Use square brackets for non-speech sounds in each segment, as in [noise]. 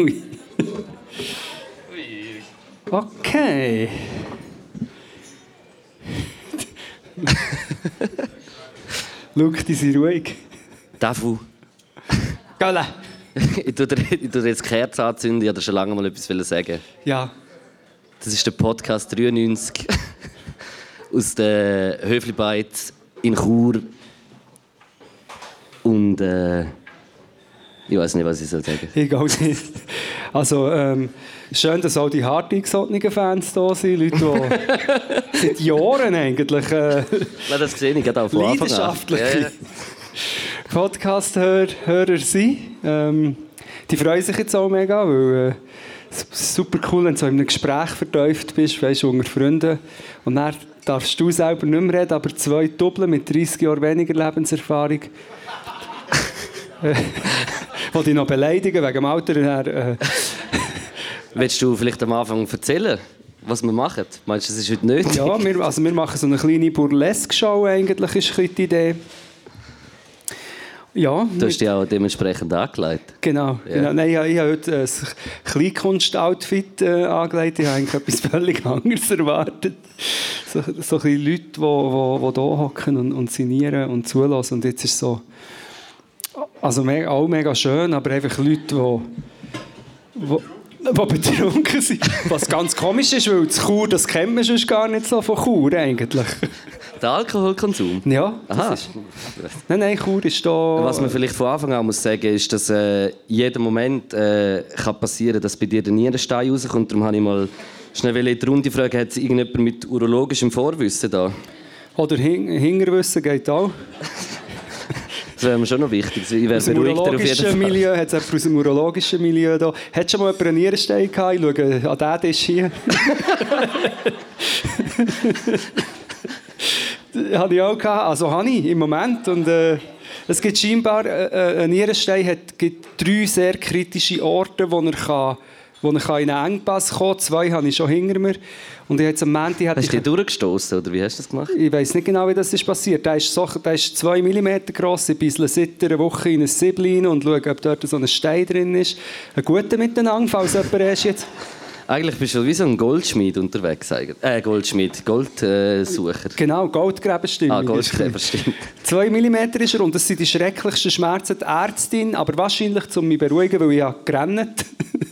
Ui. Okay. Luke, die sind ruhig. Dafu, Galle. ich tue dir, jetzt die Kerze anzünden, ich wollte schon lange mal etwas sagen. Ja. Das ist der Podcast 93 aus der Höflibyte in Chur. Und äh, ich weiß nicht, was ich soll sagen Ich auch nicht. Also, ähm, schön, dass auch die hart eingesonnenen Fans da sind. Leute, die [laughs] seit Jahren eigentlich äh, Nein, das sehe ich an. leidenschaftliche Ja, ja. Podcast-Hörer sind. Ähm, die freuen sich jetzt auch mega, weil äh, super cool, wenn du so in einem Gespräch vertieft bist, weißt du, unter Freunden. Und dann darfst du selber nicht mehr reden, aber zwei Doppeln mit 30 Jahren weniger Lebenserfahrung. [laughs] die dich noch beleidigen wegen dem Alter. Äh, Willst du vielleicht am Anfang erzählen, was wir machen? Meinst du, das ist heute nötig? Ja, wir, also wir machen so eine kleine Burlesque-Show eigentlich, ist die Idee. Ja, Du hast dich auch dementsprechend angelegt. genau. Ja. genau. Nein, ich, ich habe heute ein Kleinkunst-Outfit äh, angelegt. Ich habe eigentlich etwas [laughs] völlig anderes erwartet. So, so ein Leute, die, hier hocken und, und signieren und zulassen. Und jetzt ist so... Also auch mega schön, aber einfach Leute, die... die die betrunken sind. Was ganz komisch ist, weil das Chur, das kennt man sonst gar nicht so von Chur eigentlich. Der Alkoholkonsum? Ja, Aha. ist... Nein, nein, Chur ist da... Was man vielleicht von Anfang an muss sagen, ist, dass äh, jeden Moment äh, kann passieren, dass bei dir der Nierenstein rauskommt. Darum habe ich mal schnell in die Runde fragen, hat es irgendjemand mit urologischem Vorwissen da? Oder Hin Hingerwissen geht auch. Das wäre mir schon noch wichtig. Ich wäre Aus dem urologischen. Milieu, hat es aus dem urologischen Milieu da. Hat schon mal jemand einen Nierenstein gehabt? Ich schaue an diesen Tisch hier. [laughs] habe ich auch gehabt. Also habe ich im Moment. Und, äh, es gibt scheinbar, äh, äh, ein Nierenstein hat, gibt drei sehr kritische Orte, wo er, kann, wo kann in einen Engpass kann. Zwei habe ich schon hinter mir. Und ich jetzt am Montag hatte Hast ich... du dich durchgestoßen oder wie hast du das gemacht? Ich weiß nicht genau, wie das ist passiert. Der ist, so, der ist zwei Millimeter gross. Ich bissle seit einer Woche in ein Sieblein und schaue, ob dort so ein Stein drin ist. Ein guter Miteinander, falls jemand erst jetzt... Eigentlich bist du wie so ein Goldschmied unterwegs. eigentlich. Äh, Goldschmied, Goldsucher. Genau, Goldgräberstimmung. ah, Goldgräber, stimmt. [laughs] Zwei Millimeter ist er und das sind die schrecklichsten Schmerzen. Die Ärztin, aber wahrscheinlich, um mich zu beruhigen, weil ich habe gerannt [laughs]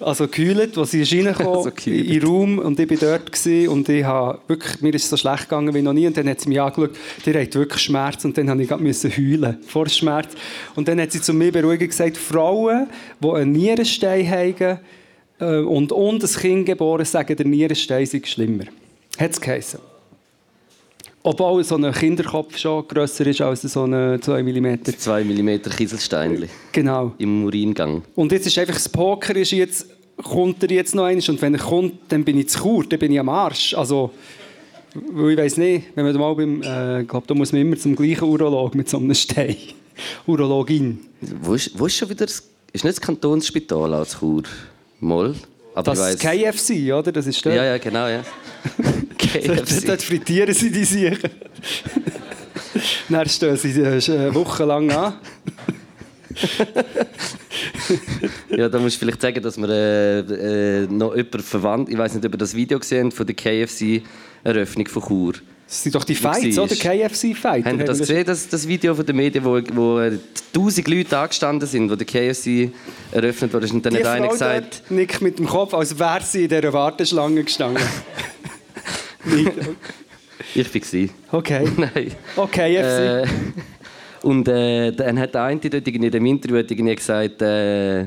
Also geheult, als sie reingekommen Also in den Raum und ich war dort gewesen, und ich habe wirklich, mir ist es so schlecht gegangen wie noch nie und dann hat sie mich angeschaut, die hat wirklich Schmerz und dann habe ich heulen vor Schmerz und dann hat sie zu mir beruhigend gesagt, Frauen, die einen Nierenstein haben äh, und, und ein Kind geboren, sagen, der Nierenstein sei schlimmer. Hat es geheißen. Obwohl so ein Kinderkopf schon grösser ist als so ein 2 mm. 2 mm Kieselsteinchen Genau. im Uringang. Und jetzt ist einfach das Poker ist jetzt, kommt er jetzt noch eins und wenn er kommt, dann bin ich zu Chur, dann bin ich am Arsch. Also, ich weiß nicht, wenn man mal beim, äh, ich glaube, da muss man immer zum gleichen Urolog mit so einem Stein. [laughs] Urologin. Wo ist, wo ist schon wieder das, ist nicht das Kantonsspital als Chur? Moll? Aber Das weiss- KFC, oder? Das ist. Ja, ja, genau, ja. [laughs] KFC. dort frittieren sie die Siechen. [laughs] Dann stehen sie äh, wochenlang an. Ja, da musst du vielleicht sagen, dass wir äh, äh, noch jemanden verwandt, ich weiß nicht, ob ihr das Video gesehen habt, von der KFC-Eröffnung von Chur. Das sind doch die Fights, oder? KFC-Fights. Habt ihr das gesehen, das, das Video von den Medien, wo, wo tausend Leute angestanden sind, wo der KFC eröffnet wurde? Und dann Die hat einer gesagt, nickt mit dem Kopf, als wäre sie in dieser Warteschlange gestanden. [laughs] Ich war okay. [laughs] Nein. Okay, FC. Äh, und äh, dann hat der eine dort in dem Interview irgendwie gesagt, äh,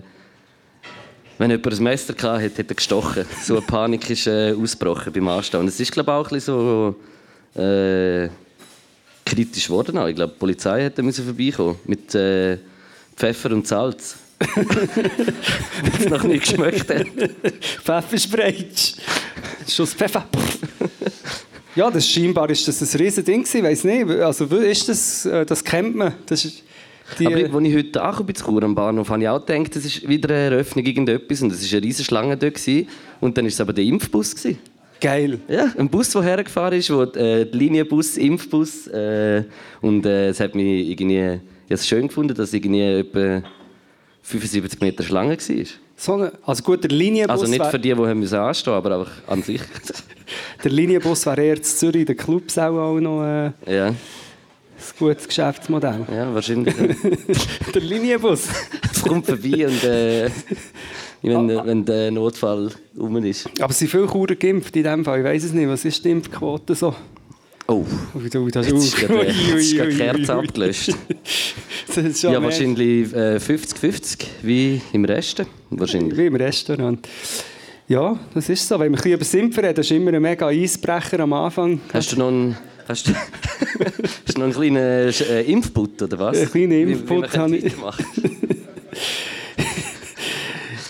wenn jemand ein Messer hatte, hat er gestochen. So eine Panik ist äh, ausgebrochen beim Anstehen. Und es ist glaube ich, auch ein bisschen so äh, kritisch geworden. auch. Ich glaube, die Polizei hätte müssen vorbeikommen mit äh, Pfeffer und Salz. Weil es noch nicht geschmeckt hat. Pfefferspray. Schuss Pfeffer. Ja, das scheinbar ist das ein riesen Ding gewesen, weiß nicht. Also ist das, äh, das kennt man. Das ist die, Aber als ich heute angekommen bin, zu Chur am Bahnhof, habe ich auch gedacht, es ist wieder eine Eröffnung irgendetwas und es war eine riesige Schlange dort. Gewesen. Und dann war es aber der Impfbus. Gewesen. Geil. Ja, ein Bus, der hergefahren ist, wo, äh, die Linienbus, Impfbus. Äh, und äh, es hat mich irgendwie, ich schön gefunden, dass irgendwie etwa 75 Meter Schlange war. So eine, also gut, der Linienbus Also nicht für die, die haben müssen anstehen aber einfach an sich. [laughs] der Linienbus wäre eher in Zürich, der Clubs auch, auch noch äh, ein ja, gutes Geschäftsmodell. ja, wahrscheinlich. [laughs] Der Linienbus. Es [laughs] kommt vorbei und äh, wenn, wenn der Notfall rum ist. Aber es sind viele Churer geimpft in dem Fall. Ich weiß es nicht. Was ist die Impfquote so? Oh, Ui, du, das jetzt ist gerade, Ui, äh, ui, ui, die Kerze ui. abgelöscht. [laughs] Ja, wahrscheinlich äh, 50-50, wie im Resten. Wahrscheinlich. Wie im Restaurant. Ja, das ist so. Wenn wir ein bisschen über Simpfen reden, ist immer ein mega Eisbrecher am Anfang. Hast du noch einen, hast du, [laughs] hast du noch einen kleinen äh, Impfput, oder was? Einen kleinen Wie- wie Impfput wir habe ich. [laughs]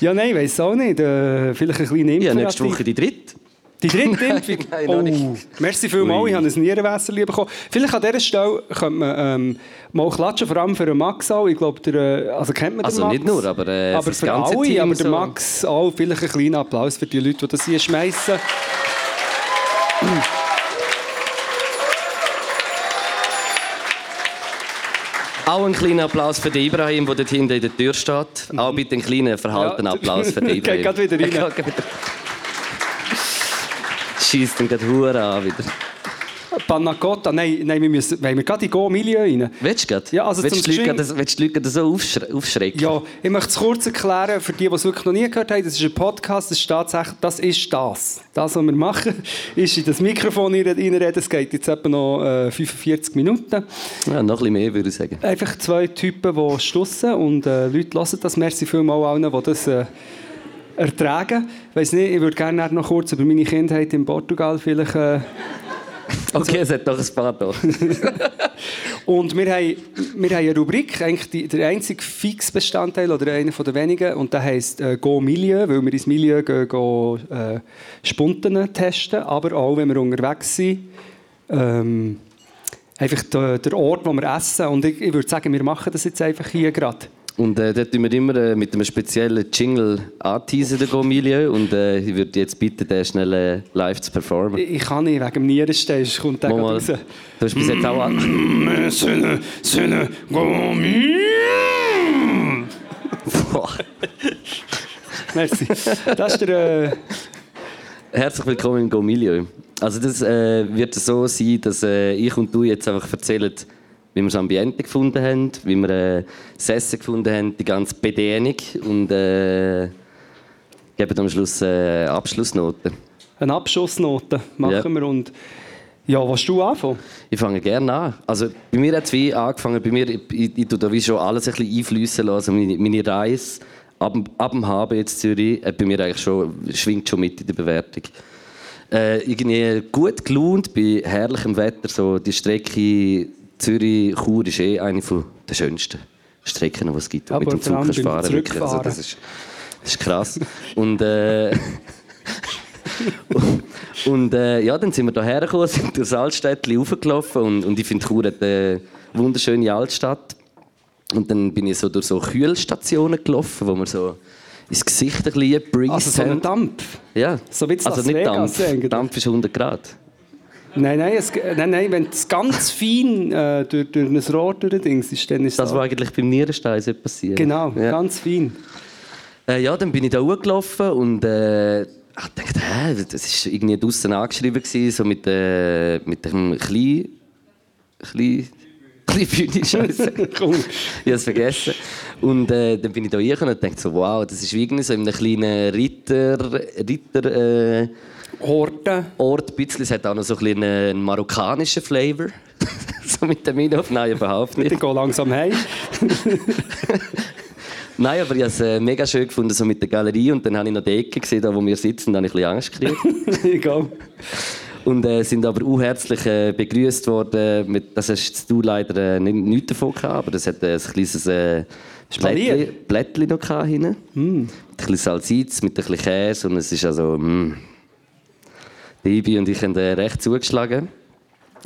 Ja, nein, ich weiß auch nicht. Äh, vielleicht ein kleiner Ja, Impfung. nächste Woche die dritte. Die dritte [laughs] Impfung? Nein, noch oh, nicht. merci vielmals, ich habe ein Nierenwässer bekommen. Vielleicht an dieser Stelle könnte man ähm, mal klatschen, vor allem für den Max auch. Ich glaube, der, äh, also kennt man den Also Max? nicht nur, aber, äh, aber für für ganze alle, Team aber der so. Max auch. Vielleicht einen kleinen Applaus für die Leute, die das hier schmeißen. Auch einen kleinen Applaus für den Ibrahim, der dort hinten in der Tür steht. Auch bitte einen kleinen verhaltenen Applaus für [laughs] den geht Ibrahim. grad wieder rein. Geht. Schießt ihn gerade Hure an wieder. Panna Cotta, nein, nein, wir müssen, wollen wir gerade in Go-Milieu rein? Willst du gerade? Ja, also willst zum du die Leute gerade- willst du die Leute so aufschre aufschrecken? Ja, ich möchte es kurz erklären, für die, die es wirklich noch nie gehört haben. Das ist ein Podcast, das ist tatsächlich, das ist das. Das, was wir machen, ist in das Mikrofon rein- reinreden. Es geht jetzt etwa noch äh, 45 Minuten. Ja, noch ein bisschen mehr, würde ich sagen. Einfach zwei Typen, die stossen und äh, Leute hören das. Merci vielmals allen, die das äh, ertragen. Ich nicht, ich würde gerne noch kurz über meine Kindheit in Portugal vielleicht... Äh, Okay, es hat noch ein da. [laughs] Und wir haben, wir haben eine Rubrik, eigentlich die, der einzige Fixbestandteil oder einer der wenigen, und der heisst äh, «Go Milieu», weil wir ins Milieu gehen, gehen äh, Spunten testen, aber auch, wenn wir unterwegs sind, ähm, einfach der, der Ort, wo wir essen. Und ich, ich würde sagen, wir machen das jetzt einfach hier gerade. Und äh, dort tun wir immer äh, mit einem speziellen Jingle anteasen, den Go-Milieu. Und äh, ich würde jetzt bitten, den schnell äh, live zu performen. Ich, ich kann nicht, wegen dem Nierenstein, kommt der raus. Du hast bis jetzt auch an... Söhne, Söhne, Go Milieu! [laughs] Boah. Merci. Das ist der... Äh, Herzlich willkommen im Go-Milieu. Also das äh, wird so sein, dass äh, ich und du jetzt einfach erzählen, wie wir das Ambiente gefunden haben, wie wir äh, das Essen gefunden haben, die ganze Bedienung und äh, geben am Schluss äh, Abschlussnoten. eine Abschussnote machen Ja. wir. Und ja, was du anfangen? Ich fange gerne an. Also bei mir hat es wie angefangen, bei mir, ich, ich, ich tue da wie schon alles ein bisschen einfließen lassen. Meine, meine Reise ab, dem- ab dem Haben jetzt Zürich, hat bei mir eigentlich schon, schwingt schon mit in der Bewertung. Äh, irgendwie gut gelaunt, bei herrlichem Wetter, so die Strecke Zürich-Chur ist eh eine der schönsten Strecken, die es gibt, Aber mit dem Zug kannst beim fahren wirklich. Also, das, ist, das ist krass. Und, äh, [laughs] und äh, ja, dann sind wir hierher gekommen, sind durchs Altstädtchen raufgelaufen und, und ich finde Chur hat eine wunderschöne Altstadt. Und dann bin ich so durch so Kühlstationen gelaufen, wo man so ins Gesicht ein bisschen gebreezed Also so ein. Dampf? Ja, So wie in also Las nicht Vegas Dampf. Dampf ist 100 Grad. Nein, nein, es, nein, nein, wenn es ganz [laughs] fein äh, durch, durch ein Rohr durchdings ist, dann ist Das, was eigentlich beim Nierenstein so passiert. Genau, Ja. ganz fein. Äh, ja, dann bin ich da hochgelaufen und äh, ich dachte, hä, das war irgendwie draußen angeschrieben, gewesen, so mit, äh, mit dem kleinen, kleinen, kleinen Bühne, Scheiße. [laughs] Ich habe es vergessen. Und äh, dann bin ich da hingekommen und dachte so, wow, das ist wie irgendwie so in einem kleinen Ritter, Ritter Horten. Ort. Ein bisschen. Es hat auch noch so ein bisschen einen marokkanischen Flavor. [laughs] so mit dem Minhof. Nein, überhaupt nicht. Ich gehe langsam heim. [laughs] Nein, aber ich habe es äh, mega schön gefunden, so mit der Galerie. Und dann habe ich noch die Ecke gesehen, da wo wir sitzen, da habe ich ein bisschen Angst gekriegt. [laughs] Egal. Und äh, sind aber unherzlich äh, begrüßt worden. Mit, das hast du leider äh, nicht, nichts davon gehabt, aber das hat äh, ein kleines äh? Blättli, Blättli noch gehabt hinten. Mm. Mit ein bisschen Salsiz, mit ein bisschen Käse und es ist also... Mm. Die Ibi und ich haben äh, recht zugeschlagen.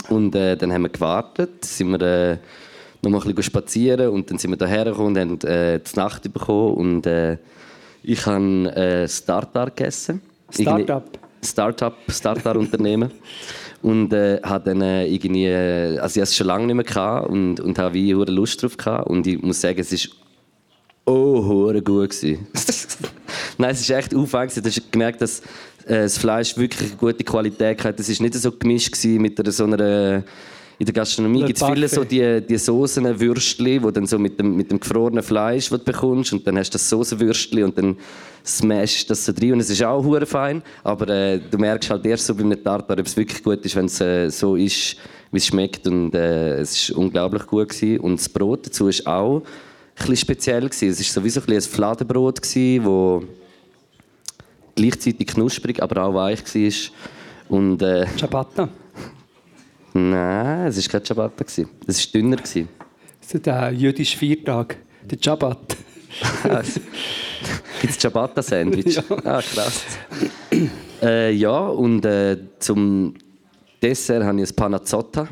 Und äh, dann haben wir gewartet, sind wir äh, noch mal ein bisschen spazieren und dann sind wir hierher gekommen und haben äh, die Nacht bekommen und äh, ich habe äh, Startup gegessen. Startup? Startup, Startup-Unternehmen. [laughs] und äh, habe dann äh, irgendwie, äh, also ich hatte es schon lange nicht mehr gehabt und, und habe wie hure Lust drauf gehabt und ich muss sagen, es ist oh hure gut gewesen. [laughs] Nein, es ist echt aufwendig. Du hast gemerkt, dass das Fleisch wirklich eine gute Qualität hat. Es ist nicht so gemischt mit einer, so einer in der Gastronomie gibt es viele so die, die Soßen, Würstchen, die dann so mit dem, mit dem gefrorenen Fleisch was du bekommst und dann hast du das Soßenwürstchen und dann smashst das so drin und es ist auch hure fein, aber äh, du merkst halt erst so bei einem Tartar, ob es wirklich gut ist, wenn es äh, so ist, wie es schmeckt und äh, es ist unglaublich gut gewesen. und das Brot dazu ist auch ein bisschen speziell gewesen. Es ist sowieso ein, ein Fladenbrot gewesen, wo gleichzeitig knusprig, aber auch weich war und äh, Ciabatta? Nein, es war kein Ciabatta. Es war dünner. Das ist der jüdische Viertag, der Ciabat. Gibt es Ciabatta-Sandwich? [laughs] Ja. Ah, krass. äh, ja, und äh, zum Dessert habe ich ein Panazzotta.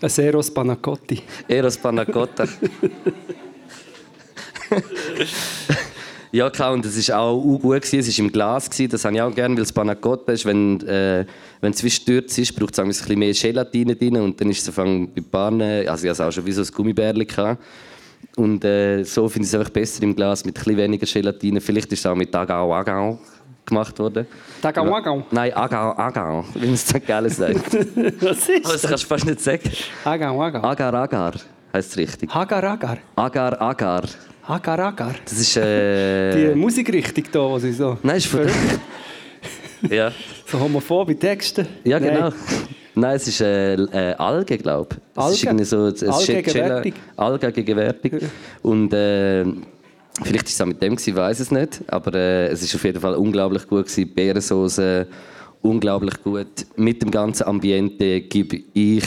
Ein Seros Panacotti. Eros Panacotta. [laughs] ja, klar, und es war auch gut. Gewesen. Es war im Glas. Gewesen. Das habe ich auch gerne, weil das Panacotta ist, wenn, äh, wenn es zwischendurch ist, braucht es ein bisschen mehr Gelatine drin. Und dann ist es bei Bahnen, also ich hatte auch schon wie so ein Gummibärchen. Gehabt. Und äh, so finde ich es einfach besser im Glas mit ein bisschen weniger Gelatine. Vielleicht ist es auch mit Agao Agao gemacht worden. Tagau Agau. Nein, Agao Agao, wie man es St. Gallen sagt. [laughs] Was ist das kannst du fast nicht sagen. Agau Agau. Agar Agar heisst es richtig. Hagar Agar. Agar Agar. Hagar Agar. Das ist. Äh, [laughs] Die Musikrichtung hier, wo sie so... Nein, ist von [laughs] Ja. So homophobe Texte. Ja, Nein. genau. Nein, es ist äh, äh, Alge, glaube ich. Es ist Alge? irgendwie so, es Alge gegenwärtig? Alge gegenwärtig. Und äh, vielleicht war es auch mit dem, ich weiß es nicht. Aber äh, es ist auf jeden Fall unglaublich gut. Gewesen. Beerensoße, unglaublich gut. Mit dem ganzen Ambiente gebe ich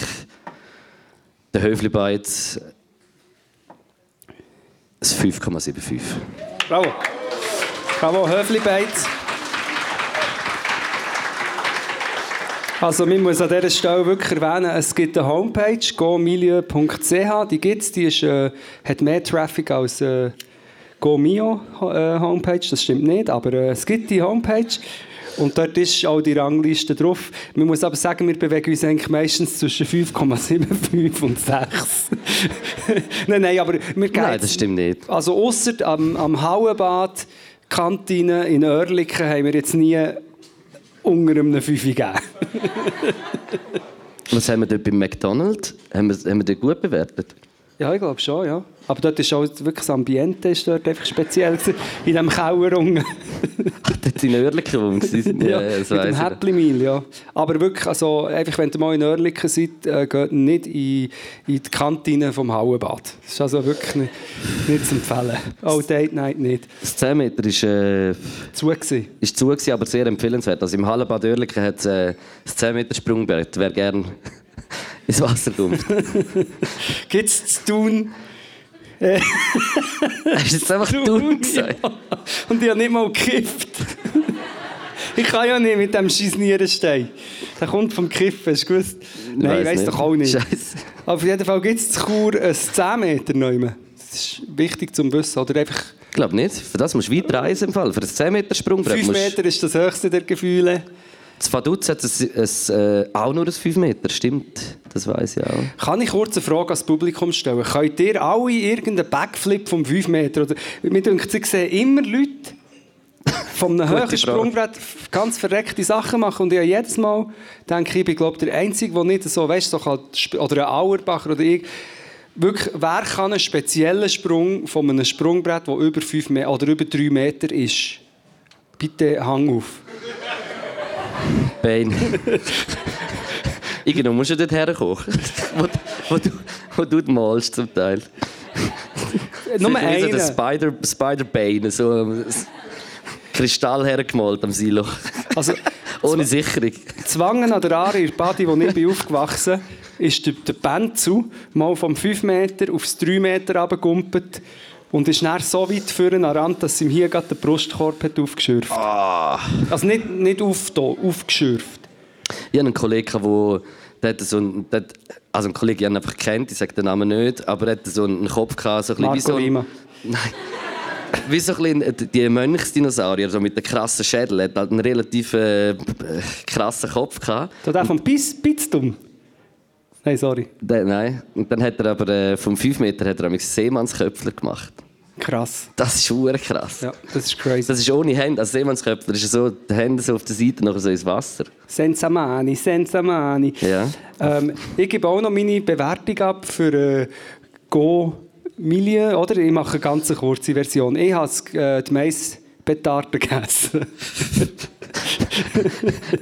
den Höfli-Beiz ein 5,75. Bravo. Bravo, Höfli-Beiz. Also, man muss an dieser Stelle wirklich erwähnen, es gibt eine Homepage, gomilieu.ch. Die gibt es, die ist, äh, hat mehr Traffic als äh, GoMio äh. Das stimmt nicht, aber äh, es gibt die Homepage. Und dort ist auch die Rangliste drauf. Man muss aber sagen, wir bewegen uns eigentlich meistens zwischen 5,75 und 6. [laughs] nein, nein, aber wir gehen Nein, das stimmt nicht. also ausser am, am Hauenbad, Kantine in Oerlikon, haben wir jetzt nie unter einem 5 gegeben. [laughs] Was haben wir dort beim McDonald's? Haben wir, haben wir dort gut bewertet? ja, ich glaube schon, ja. Aber dort ist auch wirklich das Ambiente ist dort einfach speziell in diesem Keller unten. [laughs] Dort wo wir waren. Ja, Ja, das mit dem Meal, ja. Aber wirklich, also, einfach, wenn ihr mal in Oerlikon seid, äh, geht nicht in, in die Kantine vom Hauenbad. Das ist also wirklich nicht, nicht zu empfehlen. Auch Date Night nicht. Das 10 Meter ist, äh, Zu gewesen. ist zu, gewesen, aber sehr empfehlenswert. Also im Hallenbad Oerlikon hat es äh, das 10 Meter Sprungbrett. Wer gerne [laughs] ins Wasser kommt. [laughs] Gibt es zu tun? Hast du jetzt einfach du gesagt? Ja. Und ich habe nicht mal gekifft. [laughs] ich kann ja nicht mit dem Scheissnieren stehen. Der kommt vom Kiffen, hast du gewusst? Nein, ich weiss weiß doch auch nicht. Scheiße. Auf jeden Fall gibt es zu Chur ein 10 Meter nehmen. Das ist wichtig zum Wissen. Oder einfach Ich glaube nicht. Für das musst du weit reisen im Fall. Für das 10 Meter Sprungbrett 5 musst Meter ist das höchste der Gefühle. Das Vaduz hat es, es, äh, auch nur ein 5 Meter, stimmt. Das weiß ich auch. Kann ich kurz eine Frage ans Publikum stellen? Könnt ihr alle irgendeinen Backflip von 5 Meter? Oder, mir denkt, ich sehe immer Leute von einem [laughs] höheren. Sprungbrett ganz verreckte Sachen machen. Und ich habe jedes Mal denke ich, ich bin glaube der Einzige, der nicht so, weißt, so kann, oder ein Auerbacher oder ich, wirklich, wer kann einen speziellen Sprung von einem Sprungbrett, das über 5 Meter oder über 3 Meter ist? Bitte hang auf. Bein. [laughs] Irgendwo musst du dort herkommen. [laughs] wo, wo, du, wo du malst zum Teil. Nur Sicher wie so. Spider, Spider-Bane, so ein Kristall hergemalt am Silo. Also, [laughs] Ohne Sicherung. Zwangen an der Aare in der Badi, wo ich bin aufgewachsen bin, ist der, der Benzu mal vom 5 Meter aufs 3 Meter runtergegumpelt und ist dann so weit vorne an Rand, dass sie ihm hier gerade den Brustkorb hat aufgeschürft. Ah. Also nicht, nicht aufgetan, aufgeschürft. Ich habe einen Kollegen, der der hat so ein, der also einen Kollegen, den ich einfach kennt, ich sage den Namen nicht, aber er hat so einen Kopf gehabt, so ein bisschen wie so ein. Nein. [laughs] Wie so ein bisschen die Mönchsdinosaurier, so mit einem krassen Schädel. Er hat halt einen relativ äh, krassen Kopf gehabt. So der vom Piz. Nein, sorry. Der, nein. Und dann hat er aber äh, vom 5 Meter hat er ein Seemannsköpfler gemacht. Krass. Das ist schwer krass. Ja, das ist crazy. Das ist ohne Hände. Also Seemannsköpfler ist so, die Hände so auf der Seite, nachher so ins Wasser. Senza Mani, Senza Mani. Ja. Ähm, ich gebe auch noch meine Bewertung ab für äh, Go Milieu, oder? Ich mache eine ganz kurze Version. Ich habe äh, die Maisbetarde gegessen. [laughs]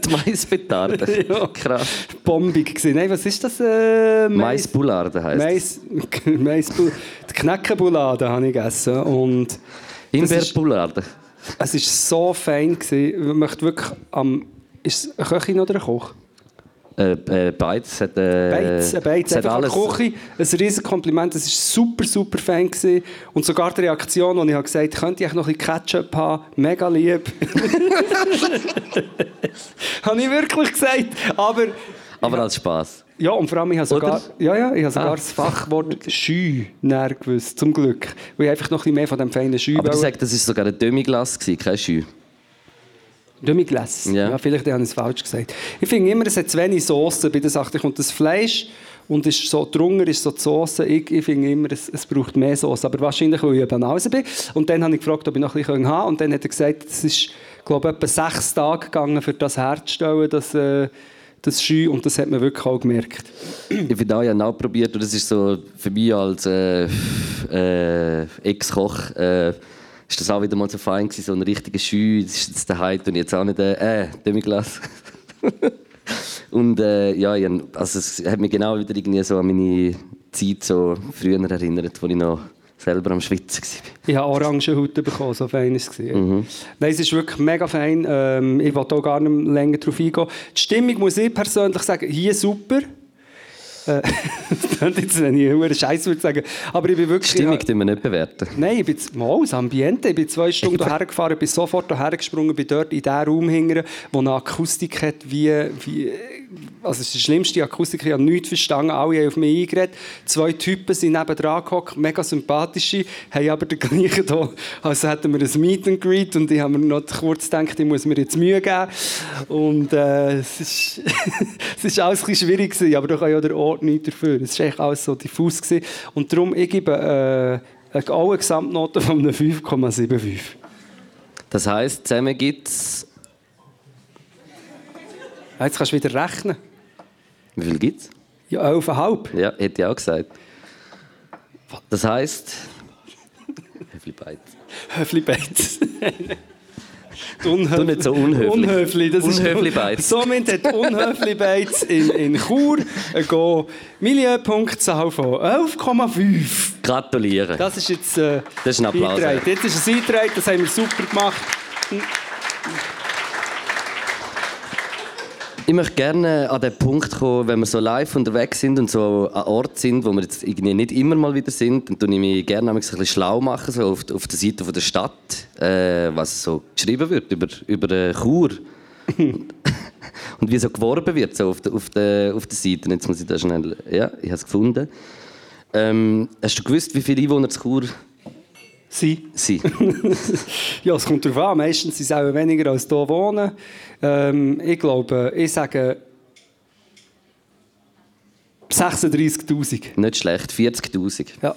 Die Maisbetarde. [laughs] Ja. Krass. Bombig gewesen. Nein, was ist das? Äh, Maisboularde heisst Mais, [laughs] Mais, die Knäckebullade habe ich gegessen und Himbeerboularde. es ist so fein gewesen. Ich möchte wirklich am... Ist es eine Köchin oder ein Koch? Äh, äh, beides. Hat, äh, Beiz, ein Beiz, hat einfach alles. Küche. Ein riesiges Kompliment, es war super, super fein. Gewesen. Und sogar die Reaktion, als ich habe gesagt habe, könnte ich noch ein bisschen Ketchup haben, mega lieb. [laughs] habe ich wirklich gesagt. Aber, Aber als Spass. ja, und vor allem, ich habe sogar, Oder? ja, ja, ich habe sogar Ah. das Fachwort «schü» gewusst, zum Glück. Weil ich einfach noch ein bisschen mehr von dem feinen «schü» Aber ich sage, das war sogar ein gewesen, kein Schü. Demi-Glace. Ja. Ja. vielleicht habe ich es falsch gesagt. Ich finde immer, es hat zu wenig Soße bei der Sache. Da kommt das Fleisch und ist so, drunter ist so die Soße. Ich, ich finde immer, es, es braucht mehr Soße. Aber wahrscheinlich, weil ich eben Hause bin. Und dann habe ich gefragt, ob ich noch ein bisschen haben kann. Und dann hat er gesagt, es ist, glaube ich, etwa sechs Tage gegangen, für das herzustellen, das, äh, das Schü. Und das hat man wirklich auch gemerkt. Ich auch, ich habe auch probiert und das ist so für mich als äh, äh, Ex-Koch äh, ist das auch wieder mal so fein gewesen, so ein richtiger Schü. Das ist jetzt der Heid und jetzt auch nicht äh, äh Demi-Glas. [laughs] und äh, ja, also es hat mich genau wieder irgendwie so an meine Zeit so früher erinnert, wo ich noch selber am Schwitzen war. Ich habe orange Haut bekommen, so fein war es. Mhm. Nein, es ist wirklich mega fein. Ähm, ich will auch gar nicht länger darauf eingehen. Die Stimmung, muss ich persönlich sagen, hier super. Äh, [laughs] das klingt jetzt, wenn ich einen Scheiß würde sagen. Aber ich bin wirklich... Stimmung tun wir nicht bewerten. Nein, ich bin mal, das Ambiente. Ich bin zwei Stunden hierher gefahren, bin sofort hierher gesprungen, bin dort in diesen Raum hingern, der eine Akustik hat, wie, wie also es ist die schlimmste Akustik, ich habe nichts verstanden, alle haben auf mich eingeredet. Zwei Typen sind nebendran gehockt, mega sympathische, haben aber den gleichen hier, als hätten wir ein Meet and Greet und ich habe mir noch kurz gedacht, ich muss mir jetzt Mühe geben. Und äh, es ist, [laughs] es ist alles ein schwierig gewesen, aber da kann ja der Ort nicht dafür. Es war eigentlich alles so diffus gewesen. Und darum, ich gebe äh, auch eine Gesamtnote von einem 5,75. Das heisst, zusammen gibt es. Ja, Jetzt kannst du wieder rechnen. Wie viel gibt es? Ja, 11,5. Ja, hätte ich auch gesagt. Das heisst. Viel Beiz? Höfli Beiz. Unhöfli. Nicht so unhöflich. Unhöfli, das Unhöfli ist Beiz. Somit hat Unhöfli Beiz in, in Chur ein Go Milieupunktzahl von 11,5. Gratulieren. Das ist jetzt äh, Das ist ein Applaus. Jetzt ist es eingetragen, das haben wir super gemacht. Ich möchte gerne an den Punkt kommen, wenn wir so live unterwegs sind und so an Ort sind, wo wir jetzt irgendwie nicht immer mal wieder sind, dann tue ich mich gerne ein bisschen schlau machen, so auf, auf der Seite von der Stadt, äh, was so geschrieben wird über, über Chur. [laughs] und wie so geworben wird so auf, der, auf, der, auf der Seite. Jetzt muss ich da schnell... Ja, ich habe es gefunden. Ähm, hast du gewusst, wie viele Einwohner Chur Sie. sind? [laughs] Ja, es kommt darauf an. Meistens sind es auch weniger als hier wohnen. Ähm, ich glaube, ich sage 36'000. nicht schlecht, 40'000. Ja.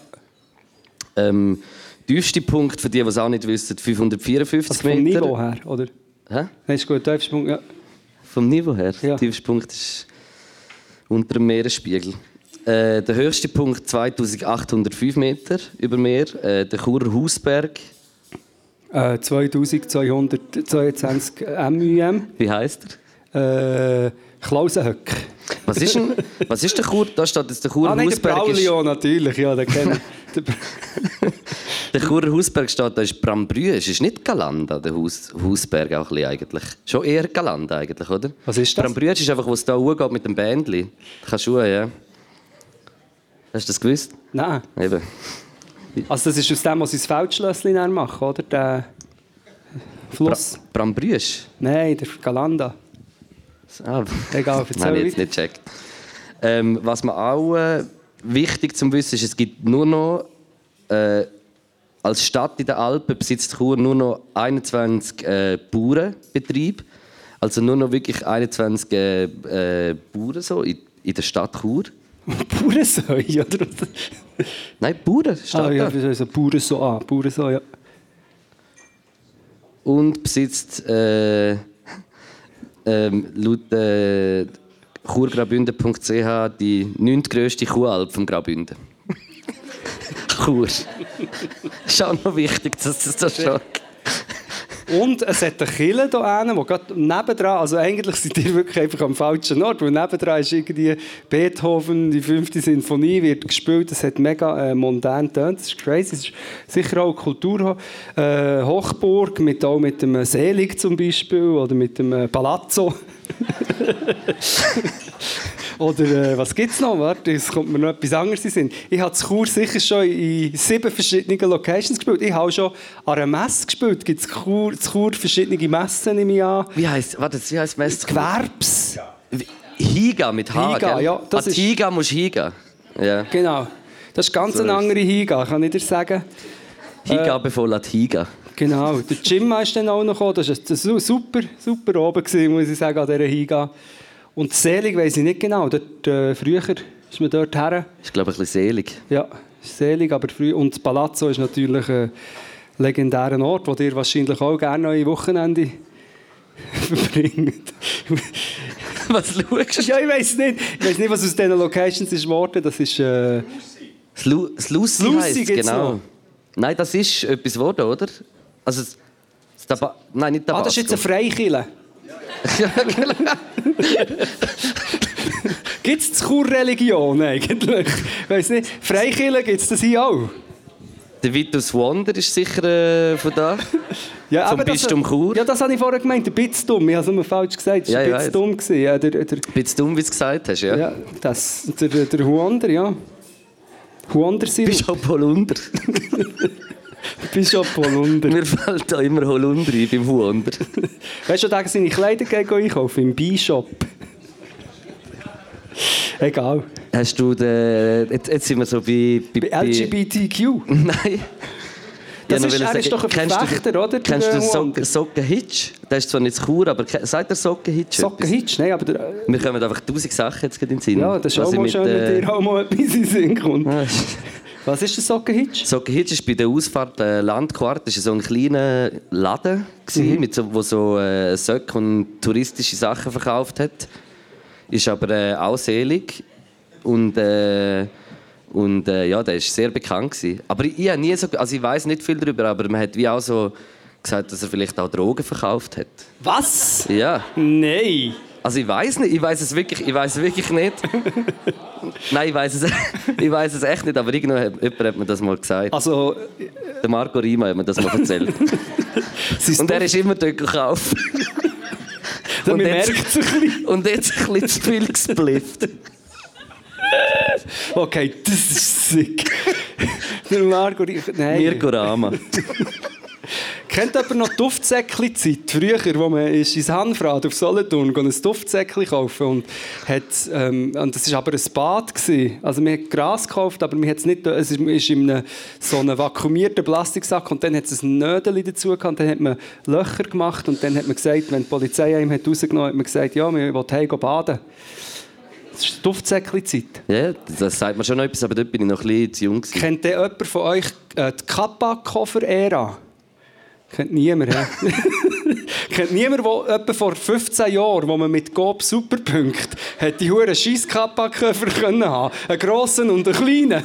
Ähm, tiefste Punkt, für die, die es auch nicht wissen, 554 Also vom Meter. Niveau her, oder? Hä? Nein, ist gut. Tiefster Punkt, ja. Vom Niveau her? Ja. Der tiefste Punkt ist unter dem Meeresspiegel. Äh, der höchste Punkt 2805 Meter über Meer. Äh, der Churer Hausberg. Äh, 2222 MUM. Wie heißt er? Äh, Klausenhöck. Was ist, denn, [laughs] was ist der Chur? Da steht jetzt der Churer Ah, nein, der Hausberg. Ist, Braulio natürlich. Ja, den kenne ich. [laughs] Der- der Churer Hausberg steht, da ist Brambrühe. Es ist nicht Galanda, der Haus, Hausberg auch ein bisschen eigentlich. Schon eher Galanda eigentlich, oder? Was ist das? Brambrühe ist einfach, wo es da hochgeht mit dem Bändli. Kannst du, ja. Hast du das gewusst? Nein. Eben. Also das ist aus dem, was sie das Feldschlösschen machen, oder? Der Fluss. Bra Brambrüsch? Nein, der Galanda. Ah, Egal, [laughs] das habe ich jetzt nicht gecheckt. Ähm, was man auch äh, wichtig zum Wissen ist, es gibt nur noch äh, als Stadt in den Alpen besitzt Chur nur noch 21 äh, Bauernbetriebe. Also nur noch wirklich 21 äh, äh, Bauern so in, in der Stadt Chur. [laughs] Bauernsäu, oder? Nein, Bauern. Stadt ah, ja, da. sagen? Bauernsäu, ah, Bauernsäu, ja. Und besitzt äh, ähm, laut äh, churgraubünden.ch die neuntgrößte Kuhalp vom Graubünden. [laughs] Chur. ist auch noch wichtig, dass das da schon... Und es hat eine Kille hier hinten, die gerade nebendran, also eigentlich seid ihr wirklich einfach am falschen Ort, weil nebendran ist irgendwie Beethoven, die fünfte Sinfonie wird gespielt, es hat mega äh, mondän tönt, das ist crazy, es ist sicher auch eine Kultur, äh, mit, auch mit dem Selig zum Beispiel, oder mit dem äh, Palazzo. [laughs] Oder äh, was gibt es noch? Warte, es kommt mir noch etwas anderes in Sinn. Ich habe zu Chur sicher schon in sieben verschiedenen Locations gespielt. Ich habe schon an einer Messe gespielt. Gibt es Chur, zu Chur verschiedene Messen im Jahr? Wie heißt, warte, wie heißt Mess? Gewerbs. Higa mit H, Higa, gell? ja, das An ist- Higa musst du Higa. Ja. Genau. Das ist ganz So eine andere Higa, kann ich dir sagen. Higa bevor die Higa. Genau. Der Jim ist dann auch noch gekommen. Das war super, super oben, gewesen, muss ich sagen, an dieser Higa. Und Selig weiss ich nicht genau. Dort, äh, früher ist man dort her. Ist, glaube ich, ein bisschen selig. Ja, ist selig, aber früh. Und das Palazzo ist natürlich ein legendärer Ort, wo ihr wahrscheinlich auch gerne neue Wochenende [laughs] verbringt. [laughs] Was schaust du? ja, ich weiß nicht. Ich weiß nicht, was aus diesen Locations ist geworden. Das ist. Äh, Das Lu- das Lucy, Lucy heisst, genau. noch. Nein, das ist etwas geworden, oder? Also, das, das Nein, nicht ah, Tabasco. das ist jetzt eine Freikille. [laughs] gibt es Chur-Religion eigentlich? Ich nicht. Freikille gibt es das hier auch? Der Vitus Wander ist sicher äh, von da. Ja, Vom aber das- Bistum Chur? Ja, das habe ich vorher gemeint. Der Bitzdumm. Ich habe es nur falsch gesagt. Das war Ja, ich ein bisschen weiss. dumm. gewesen. Ja, der, der, Bisschen dumm, wie du es gesagt hast, ja. Ja, das, der, der, der Huander, ja. Huander sind Bischof Holunder. [laughs] Bischof Holunder. Mir fällt da immer Holunder ein beim Wander. [laughs] Weißt du, da seine Kleider gehen einkaufen im B-Shop. Egal. Hast du den... Jetzt, jetzt sind wir so bei... Bei LGBTQ. Nein. Das Ja, ist- er wollte ist doch ein du Verfechter, oder, Kennst du der den Sock Wander? Sockenhitch? Der ist zwar nicht zu Chur, aber sagt der Sockenhitch etwas? Sockenhitsch, nein, aber der, Wir kommen einfach tausend Sachen jetzt in den Sinn. ja, das ist auch mal mit, schön, äh, dir auch mal etwas in den Sinn kommt. Was ist der Sockenhitsch? Sockenhitch war bei der Ausfahrt äh, Landquart. Das war so ein kleiner Laden, gewesen, mit so, wo so äh, Söcke und touristische Sachen verkauft hat. Ist aber äh, auch selig. Und, äh, und äh, ja, der war sehr bekannt. Gewesen. Aber ich, ich, nie so, also ich weiß nicht viel darüber, aber man hat wie auch so gesagt, dass er vielleicht auch Drogen verkauft hat. Was? Ja. Nein. Also ich weiß nicht, ich weiß es wirklich, ich weiß wirklich nicht. [laughs] Nein, ich weiß es, [laughs] ich weiß es echt nicht, aber irgendwo hat, mir das mal gesagt. Also, Der Marco Rima hat mir das mal erzählt. [laughs] Und er ist immer dort gekauft. Und jetzt-. Und jetzt ein bisschen zu viel gesplifft. Okay, das ist sick. Der Marco, nein. Mirko Rama. Kennt jemand noch die Duftsäckli-Zeit? Früher, wo man ist ins Hanfrad auf Solothurn ging, ein Duftsäckli kaufen und hat, ähm, und das war aber ein Bad. Gewesen. Also man hat Gras gekauft, aber man hat es nicht, es ist in einem, so einem vakuumierten Plastiksack und dann hat es ein Nödeli dazu gehabt und dann hat man Löcher gemacht und dann hat man gesagt, wenn die Polizei einem hat rausgenommen hat, hat man gesagt, ja, wir wollen heim baden. Das ist Duftsäckli-Zeit. Ja, das sagt mir schon noch etwas, aber dort bin ich noch ein bisschen zu jung. Gewesen. Kennt denn jemand von euch äh, die Kappa-Koffer-Ära? Kennt niemand, hä? [laughs] Kennt niemand, wo etwa vor 15 Jahren, wo man mit Coop Superpunkt hat die hure scheiß Kappa-Koffer können haben, einen grossen und einen kleinen.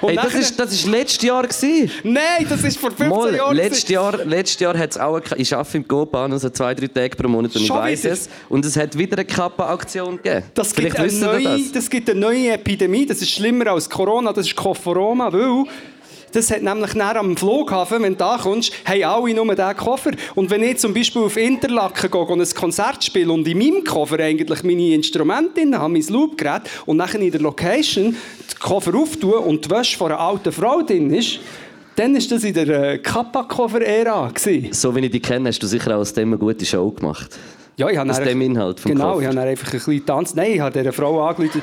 Und Hey, das ist, das ist letztes Jahr. Gewesen. Nein, das ist vor 15 Mal, Jahren. letztes Jahr, letztes Jahr hat es auch eine, ich arbeite im Go-Bahn, also zwei, drei Tage pro Monat und ich Schon weiß wieder? es. Und es hat wieder eine Kappa-Aktion gegeben. Das gibt, eine neue, das. das gibt eine neue Epidemie, das ist schlimmer als Corona, das ist Kofferoma, weil Das hat nämlich näher am Flughafen, wenn du da kommst, haben alle nur diesen Koffer. Und wenn ich zum Beispiel auf Interlaken gehe und ein Konzert spiele und in meinem Koffer eigentlich meine Instrumente drin habe, mein Loopgerät, und nachher in der Location den Koffer auftue und die Wäsche von einer alten Frau drin ist, dann war das in der äh, Kappa-Koffer-Ära. So wie ich dich kenne, hast du sicher auch aus dem eine gute Show gemacht. Ja, ich habe Aus dem Inhalt vom Genau, Koffer. ich habe einfach ein bisschen getanzt. Nein, ich habe dieser Frau angerufen.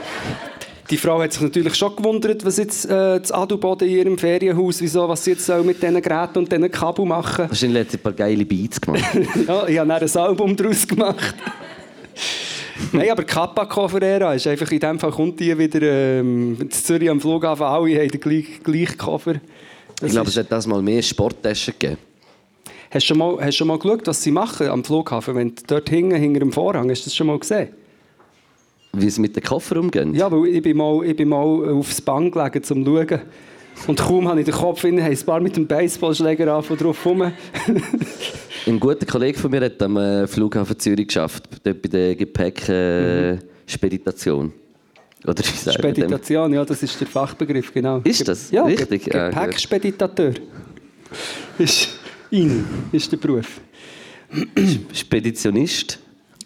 Die Frau hat sich natürlich schon gewundert, was jetzt äh, das Adelboden in ihrem Ferienhaus, wieso, was sie jetzt soll mit diesen Geräten und diesen Kabel machen. Wahrscheinlich hat sie ein paar geile Beats gemacht. [laughs] ja, ich habe dann ein Album daraus gemacht. [laughs] Nein, aber Kappa Koffer-Ära ist einfach, in dem Fall kommt die wieder ähm, in Zürich am Flughafen, alle haben den gleichen, gleichen Koffer. Das ich glaube, ist- es hat das mal mehr Sporttaschen gegeben. hast, du schon mal, hast du schon mal geschaut, was sie machen am Flughafen, wenn du dort hinten, hinter dem Vorhang, hast du das schon mal gesehen? Wie sie mit den Koffer umgehen. Ja, weil ich bin mal, ich bin mal aufs Bank gelegen, um zu schauen. Und kaum habe ich den Kopf in, haben ein paar mit dem Baseballschläger angefangen drauf rum. [laughs] Ein guter Kollege von mir hat am äh, Flughafen Zürich geschafft, dort bei der Gepäck-Speditation. Oder sagt man dem? Speditation, ja, das ist der Fachbegriff, genau. Ist das? Ja, Richtig? Ge gut. Gepäckspeditateur. Ist ist der Beruf. Speditionist.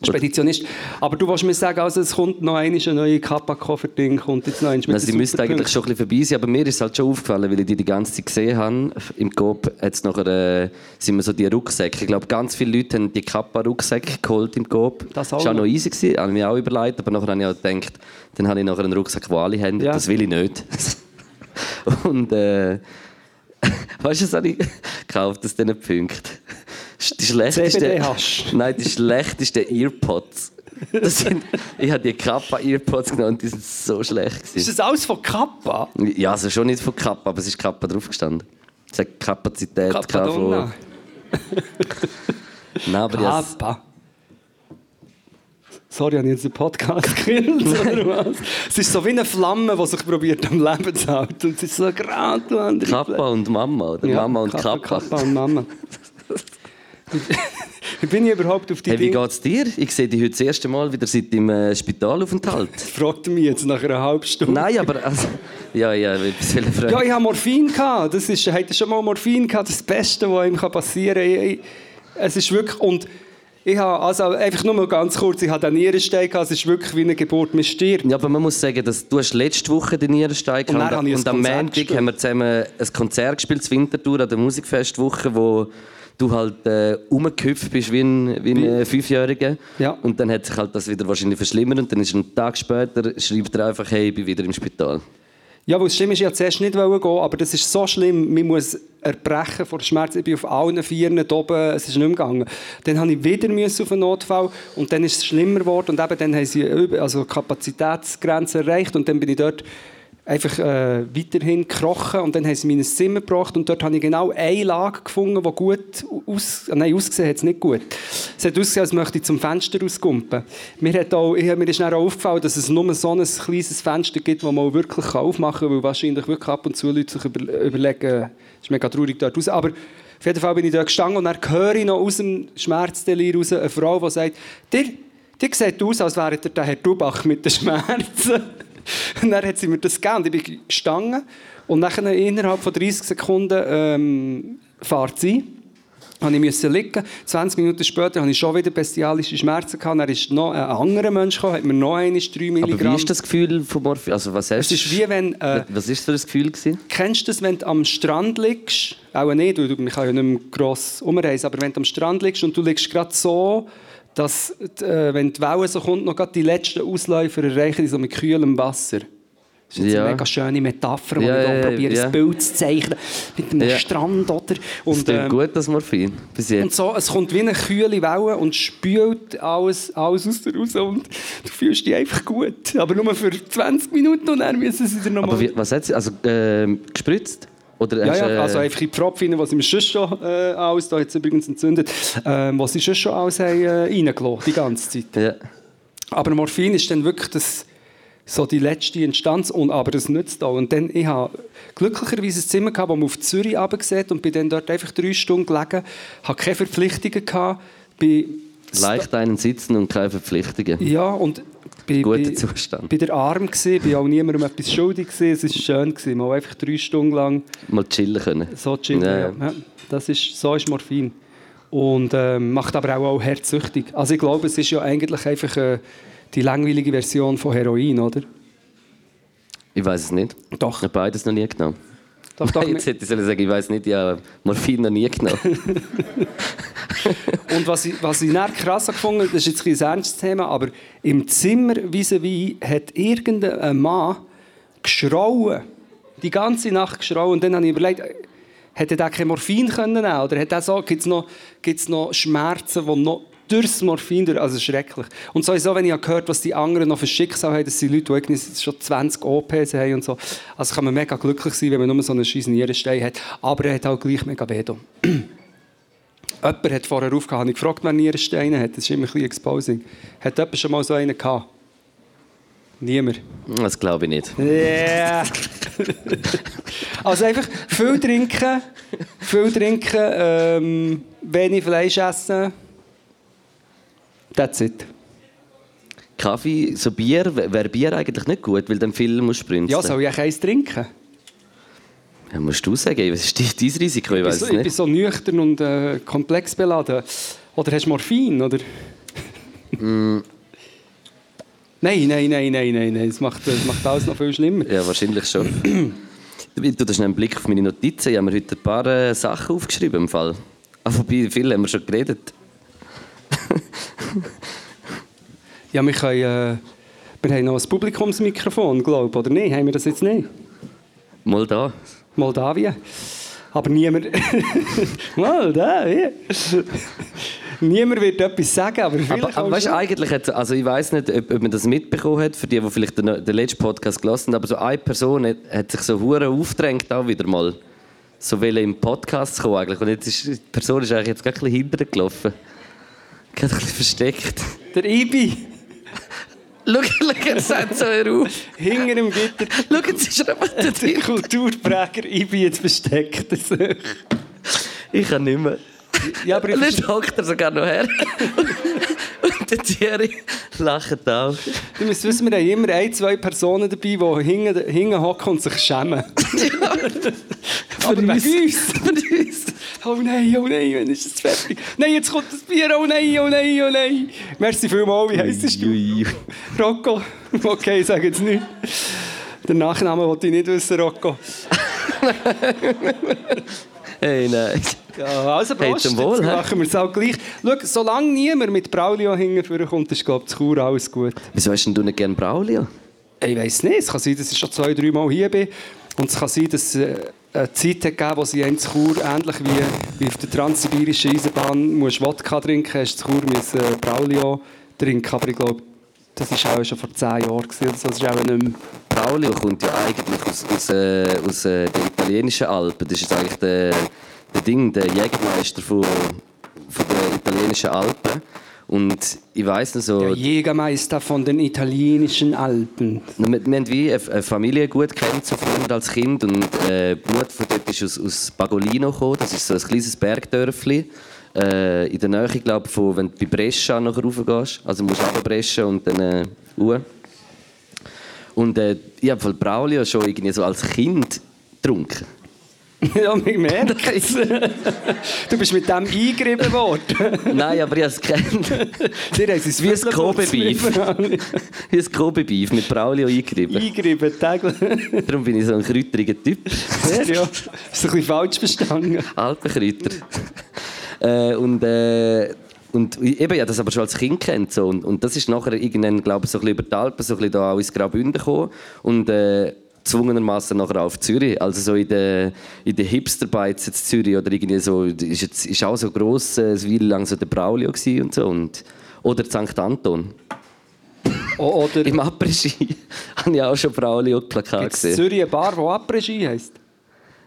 Speditionist. Aber du willst mir sagen, also es kommt noch einmal ein neues Kappa-Koffer-Ding, kommt jetzt noch eins mit Also, sie müsste eigentlich schon ein bisschen vorbei sein, aber mir ist es halt schon aufgefallen, weil ich die die ganze Zeit gesehen habe. Im Coop hat's nachher, äh, sind mir so die Rucksäcke. Ich glaube, ganz viele Leute haben die Kappa-Rucksäcke geholt im Coop. Das war auch auch noch noch. easy, gewesen, habe ich mir auch überlegt, aber nachher habe ich auch gedacht, dann habe ich nachher einen Rucksack, den alle haben, Ja. das will ich nicht. [laughs] Und äh, [laughs] weißt du, was habe ich gekauft aus diesen Punkten? Die schlechteste. Nein, die schlechtesten Earpods. Das sind, ich habe die Kappa Earpods genommen und die sind so schlecht. Gewesen. Ist das alles von Kappa? Ja, also schon nicht von Kappa, aber es ist Kappa draufgestanden. Es hat Kapazität von... [laughs] Nein, aber Kappa. Sorry, habe ich jetzt den Podcast [laughs] gekillt, oder was? Es ist so wie eine Flamme, die sich probiert am Leben zu halten. Und es ist so gerade Kappa und Mama, oder Ja, Mama und Kappa. Kappa und Mama. [laughs] Wie bin ich überhaupt auf die Hey, wie Dinge? geht's dir? Ich sehe dich heute das erste Mal wieder seit dem äh, Spitalaufenthalt. [laughs] Fragt mich jetzt nach einer halben Stunde. Nein, aber... Also, ja, ja, ich. Ja, ich habe Morphin gehabt. Das ist, ihr schon mal Morphin gehabt? Das Beste, was ihm passieren kann. Ich, ich, es ist wirklich... Und ich habe, also einfach nur mal ganz kurz, ich habe einen Nierenstein gehabt. Es ist wirklich wie eine Geburt. Man stirbt. Ja, aber man muss sagen, dass du hast letzte Woche den Nierenstein Und ein und am Montag haben wir zusammen ein Konzert gespielt, das Wintertour an der Musikfestwoche, wo du halt äh, rumgehüpft bist wie ein, wie ein äh, Fünfjähriger. Ja. Und dann hat sich halt das wieder wahrscheinlich verschlimmert und dann ist ein Tag später, schreibt er einfach, hey, ich bin wieder im Spital. Ja, weil es stimmt, ist, ich wollte zuerst nicht gehen, aber das ist so schlimm, man muss erbrechen vor Schmerz. Ich bin auf allen Vieren oben, es ist nicht mehr gegangen. Dann habe ich wieder auf einen Notfall und dann ist es schlimmer geworden und eben dann haben sie also Kapazitätsgrenzen erreicht und dann bin ich dort einfach äh, weiterhin gekrochen und dann haben sie mich in Zimmer gebracht und dort habe ich genau eine Lage gefunden, die gut aus... Nein, ausgesehen hat es nicht gut. Es hat ausgesehen, als möchte ich zum Fenster rauskumpen. Mir, hat auch, mir ist dann auch aufgefallen, dass es nur so ein kleines Fenster gibt, das man wirklich aufmachen kann, weil wahrscheinlich wirklich ab und zu Leute sich über, überlegen, es ist mega traurig dort raus, aber auf jeden Fall bin ich dort gestanden und dann höre ich noch aus dem Schmerzdelir raus eine Frau, die sagt, dir, dir sieht aus, als wäre der Herr Dubach mit den Schmerzen. Und [laughs] dann hat sie mir das gegeben und ich bin gestanden und nachher innerhalb von 30 Sekunden ähm, fährt sie. Habe ich musste liegen. 20 Minuten später hatte ich schon wieder bestialische Schmerzen. Gehabt. Dann ist noch ein anderer Mensch gekommen, hat mir noch einmal 3 Milligramm... Aber wie ist das Gefühl von Morphin? Also was hast Es ist wie wenn... Äh, Was ist das für ein Gefühl gewesen? Kennst du das, wenn du am Strand liegst? Auch nicht, weil du, man kann ja nicht mehr gross umreisen, aber wenn du am Strand liegst und du liegst gerade so, dass, äh, wenn die Welle so kommt, noch die letzten Ausläufer erreichen, die so mit kühlem Wasser. Das ist jetzt Ja. eine mega schöne Metapher, die Ja, ich hier ja, probiere, ja. ein Bild zu zeichnen. Mit einem Ja. Strand, oder? Das Und, klingt ähm, gut, das Morphin. Bis jetzt. und so, es kommt wie eine kühle Welle und spült alles, alles aus dir raus und du fühlst dich einfach gut. Aber nur für 20 Minuten und dann müssen sie dir nochmal... Aber wie, was hat sie? Also ähm, gespritzt? Oder Ja, ja, äh, also einfach in die Pfropfe rein, was sie mir schon äh, alles, da es übrigens entzündet, ähm, was sie schon schon alles haben, äh, reingelassen, die ganze Zeit. ja. Aber Morphin ist dann wirklich das, so die letzte Instanz, und, aber das nützt auch. Und dann, ich habe glücklicherweise ein Zimmer gehabt, wo man auf Zürich runtergesehen und bin dann dort einfach drei Stunden gelegen, hatte keine Verpflichtungen gehabt, bin Leicht einen sitzen und keine Verpflichtungen. ja, und Bei, Guter Zustand. bei der Arm gsi, bin auch niemandem etwas schuldig gsi. Es ist schön gsi, mal einfach drei Stunden lang Mal chillen können. so chillen. Ja, Ja, das ist, so ist Morphin. Und ähm, macht aber auch, auch herzsüchtig. Also ich glaube, es ist ja eigentlich einfach äh, die langweilige Version von Heroin, oder? Ich weiß es nicht. Doch. Ich habe beides noch nie genommen. Doch, doch. [laughs] Jetzt hätte ich sagen, ich weiß nicht, ja, Morphin noch nie genommen. [laughs] [laughs] Und was ich, was ich dann krass habe gefunden das ist jetzt ein ernstes Thema, aber im Zimmer vis-à-vis hat irgendein Mann geschrauen. Die ganze Nacht geschrauen. Und dann habe ich überlegt, hätte er kein Morphin können Oder hat so, gibt es noch, noch Schmerzen, die noch durchs Morphin durch... Also schrecklich. Und sowieso, wenn ich habe gehört was die anderen noch für Schicksal haben, dass sie Leute, die schon 20 OPs haben und so. Also kann man mega glücklich sein, wenn man nur so einen scheiß Nierenstein hat. Aber er hat auch gleich mega weh. [clears throat] Jemand hat vorher aufgehört, ich gefragt, wer Nierensteine hat. Das ist immer ein bisschen exposing. Hat jemand schon mal so einen gehabt? Niemand. Das glaube ich nicht. Yeah. [laughs] also einfach viel trinken, viel trinken, ähm, wenig Fleisch essen. That's it. Kaffee, so Bier, wäre Bier eigentlich nicht gut, weil dann viel musst du sprünzen. Ja, soll ich eins trinken? Ja, musst du sagen, was ist dein Risiko? Ich weiß es so, ich bin nicht. so nüchtern und äh, komplex beladen. Oder hast du Morphin? Oder? Mm. Nein, nein, nein, nein, nein, nein. Das macht, das macht alles noch viel schlimmer. Ja, wahrscheinlich schon. Du hast einen Blick auf meine Notizen. Ich habe mir heute ein paar äh, Sachen aufgeschrieben im Fall. Ah, wobei, viele haben wir schon geredet. Ja, wir, können, äh, wir haben noch ein Publikumsmikrofon, glaube ich, oder nicht? Haben wir das jetzt nicht? Mal da. Moldawien. Aber niemand. [laughs] Moldawien. niemand wird etwas sagen, aber vielleicht Aber, aber weißt, eigentlich hat also ich weiß nicht, ob, ob man das mitbekommen hat, für die, die vielleicht den, den letzten Podcast gelassen haben, aber so eine Person hat, hat sich so hure aufgedrängt auch wieder mal, so will im Podcast kommen eigentlich. Und jetzt ist die Person ist eigentlich jetzt gerade ein bisschen hinterher gelaufen. Gerade ein bisschen versteckt. Der Ibi, Schau, schau, er sagt so auf. hinter dem Gitter. Schau, jetzt ist er da Der drin. Kulturpräger Ibi jetzt versteckt. er sich. Ich kann nicht mehr. ja, aber ich dann hockt er sogar noch her. Und der Thierry lacht auch. Du musst wissen, wir haben immer ein, zwei Personen dabei, die hinten, hocken und sich schämen. [laughs] aber wegen uns. uns. Für uns. Oh nein, oh nein, wann ist es fertig? Nein, jetzt kommt das Bier, oh nein, oh nein, oh nein. Merci vielmals, wie heisst du? Rocco. Okay, sage jetzt nicht. Den Nachnamen wollte ich nicht wissen, Rocco. Hey, nein. Ja, also Hey, Prost, zum Wohl, jetzt machen wir es auch gleich. Schau, solange niemand mit Braulio hinten kommt, ist glaube ich Chur alles gut. Wieso hast denn du nicht gerne Braulio? Ich weiß nicht, es kann sein, dass ich schon zwei, drei Mal hier bin. Und es kann sein, dass äh, Zeit hat gegeben, wo sie in Chur, ähnlich wie, wie auf der transsibirischen Eisenbahn, musst Wodka trinken, hast in Chur müssen, äh, Braulio trinken. Aber ich glaube, das war auch schon vor zehn Jahren. Das ist auch. Braulio kommt ja eigentlich aus, aus, äh, aus äh, den italienischen Alpen. Das ist eigentlich der, der Ding, der Jägermeister von, von den italienischen Alpen. Und ich weiss noch so, Der Jägermeister von den italienischen Alpen. wir, wir haben wie eine, Familie gut früher als Kind. Und äh, die Mutter von dort ist aus, aus Bagolino gekommen. Das ist so ein kleines Bergdörfli. Äh, in der Nähe, glaube von, wenn du bei Brescia nachher raufgehst. Also musst du runter Brescia und dann äh, hoch. Und äh, ich habe von Braulio schon irgendwie so als Kind getrunken. Ja, ich merke. [laughs] Du bist mit dem eingerieben worden. Nein, aber ich habe es haben sie es Wie ein Kobe-Beef. Wie ein Kobe-Beef mit Braulio eingerieben. Eingerieben, täglich. Darum bin ich so ein kräuteriger Typ. Ja, hast du ein bisschen falsch verstanden. Alpenkräuter. äh, und, äh, und eben, ja, das aber schon als Kind kennt. So. Und, und das ist nachher irgendwann, glaube ich, so ein bisschen über die Alpen, so ein bisschen da auch ins Graubünden gekommen. Und äh, gezwungenermaßen nachher auf Zürich. Also so in den, in den Hipster-Bites in Zürich oder irgendwie so, ist, jetzt, ist auch so gross, äh, eine Weile lang so der Braulio und so. Und, oder St. Anton. O- Oder Im Après-Ski [laughs] habe ich auch schon Braulio-Plakat gesehen. Zürich eine Bar, die Après-Ski heisst?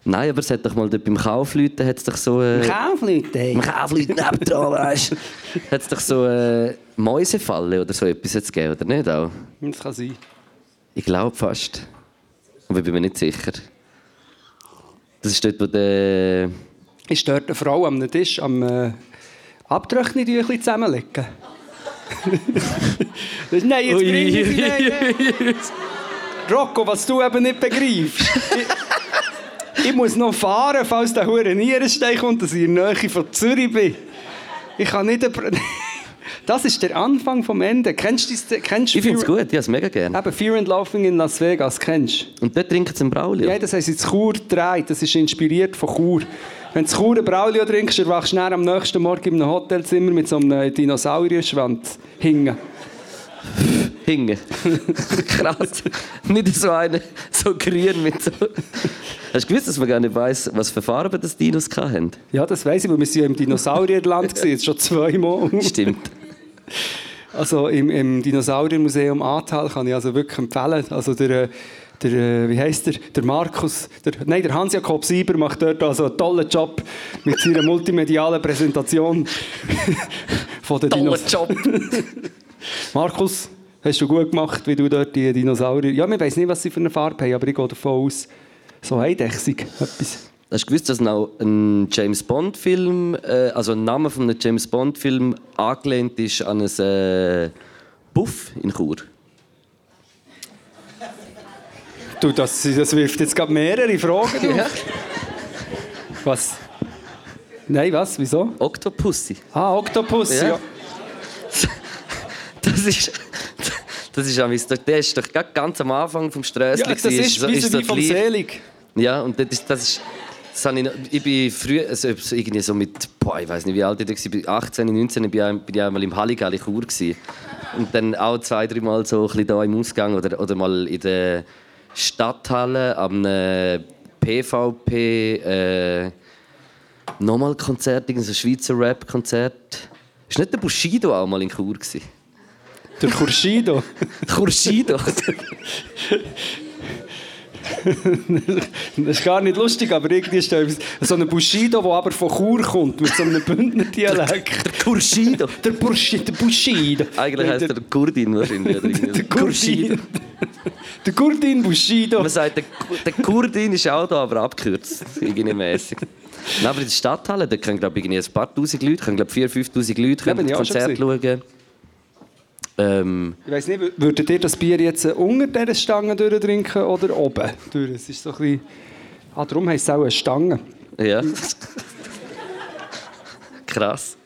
Nein, aber es hat doch mal dort beim Kaufleuten hat's doch so... Äh, Kaufleute. Im Kaufleuten nebendran, weißt du. [laughs] Hat es doch so äh, Mäusefalle oder so etwas jetzt gegeben, oder nicht auch? Das kann sein. Ich glaube fast. Aber ich bin mir nicht sicher. Das ist dort, wo der... Ist dort eine Frau am Tisch am äh, Abtrocknen zusammenlegen? [laughs] nein, jetzt Ui, bring ich sie nein. Rocco, was du eben nicht begreifst. ich, ich muss noch fahren, falls der hure Nierenstein kommt, dass ich in der Nähe von Zürich bin. Ich kann nicht... [laughs] Das ist der Anfang vom Ende. Kennst du das? Kennst Ich finde es gut, ich habe es mega gerne. Eben Fear and Laughing in Las Vegas, kennst du? Und dort trinken sie ein Braulio. Ja, das sie in Chur gedreht. Das ist inspiriert von Chur. Wenn du Chur ein Braulio trinkst, erwachst du am nächsten Morgen in einem Hotelzimmer mit so einem Dinosaurierschwanz hingen. Hingen. [laughs] Krass. Nicht so eine, so grün mit so... Hast du gewusst, dass man gar nicht weiss, was für Farben das Dinos hatten? Ja, das weiss ich, weil wir sind ja im Dinosaurierland jetzt schon zweimal. Stimmt. Also im, im Dinosauriermuseum Ahrtal kann ich also wirklich empfehlen. Also der, äh, der äh, wie heißt der, der Markus, der, nein, der Hans-Jakob Sieber macht dort also einen tollen Job mit seiner multimedialen Präsentation [laughs] von den Toller Dinos Job. [laughs] Markus, hast du gut gemacht, wie du dort die Dinosaurier... Ja, ich weiß nicht, was sie für eine Farbe haben, aber ich gehe davon aus, so eidechsig, etwas. Hast du gewusst, dass ein James Bond-Film, äh, also ein Name von einem James Bond-Film angelehnt ist an einen äh, Buff in Chur? Du, das, das wirft jetzt gerade mehrere Fragen. Ja. Was? Nein, was? Wieso? Octopussy. Ah, Oktopus, ja. Ja. Das ist. Das ist, der ist doch ganz am Anfang vom Strössli. Ja, das ist so so wie vom. Selig. Ja, und das ist. Das ist das ich, noch- ich bin früher, also so irgendwie so mit, boah, ich weiß nicht, wie alt ich da war, ich bin 18, 19, bin ich, ein- bin ich einmal im Halligalli Chur gewesen. Und dann auch zwei, drei Mal so ein bisschen da im Ausgang oder, oder mal in der Stadthalle am äh, PVP äh, nochmal Konzert, irgendein Schweizer Rap-Konzert. Ist nicht der Bushido auch mal in Chur gewesen? Der Kurschido. Kurshido? [laughs] [laughs] Das ist gar nicht lustig, aber irgendwie ist da so ein Bushido, der aber von Chur kommt, mit so einem Bündner Dialekt. der Kurshido? Der Bushido. Der Bushido. Eigentlich heisst er Kurdin wahrscheinlich. Der Kurdin. Der Kurdin Bushido. Man sagt, der, der Kurdin ist auch da, aber abgekürzt. Irgendwie mäßig. Nein, aber in der Stadthalle, da können glaube ich ein paar tausend Leute, können glaube 4'000, 5'000 Leute Ja, können schon Konzert schauen. Ähm, Ich weiß nicht, würdet ihr das Bier jetzt unter dieser Stange durchtrinken oder oben? durch? Es ist so ein bisschen... Ah, darum heisst es auch eine Stange. ja. [laughs] Krass.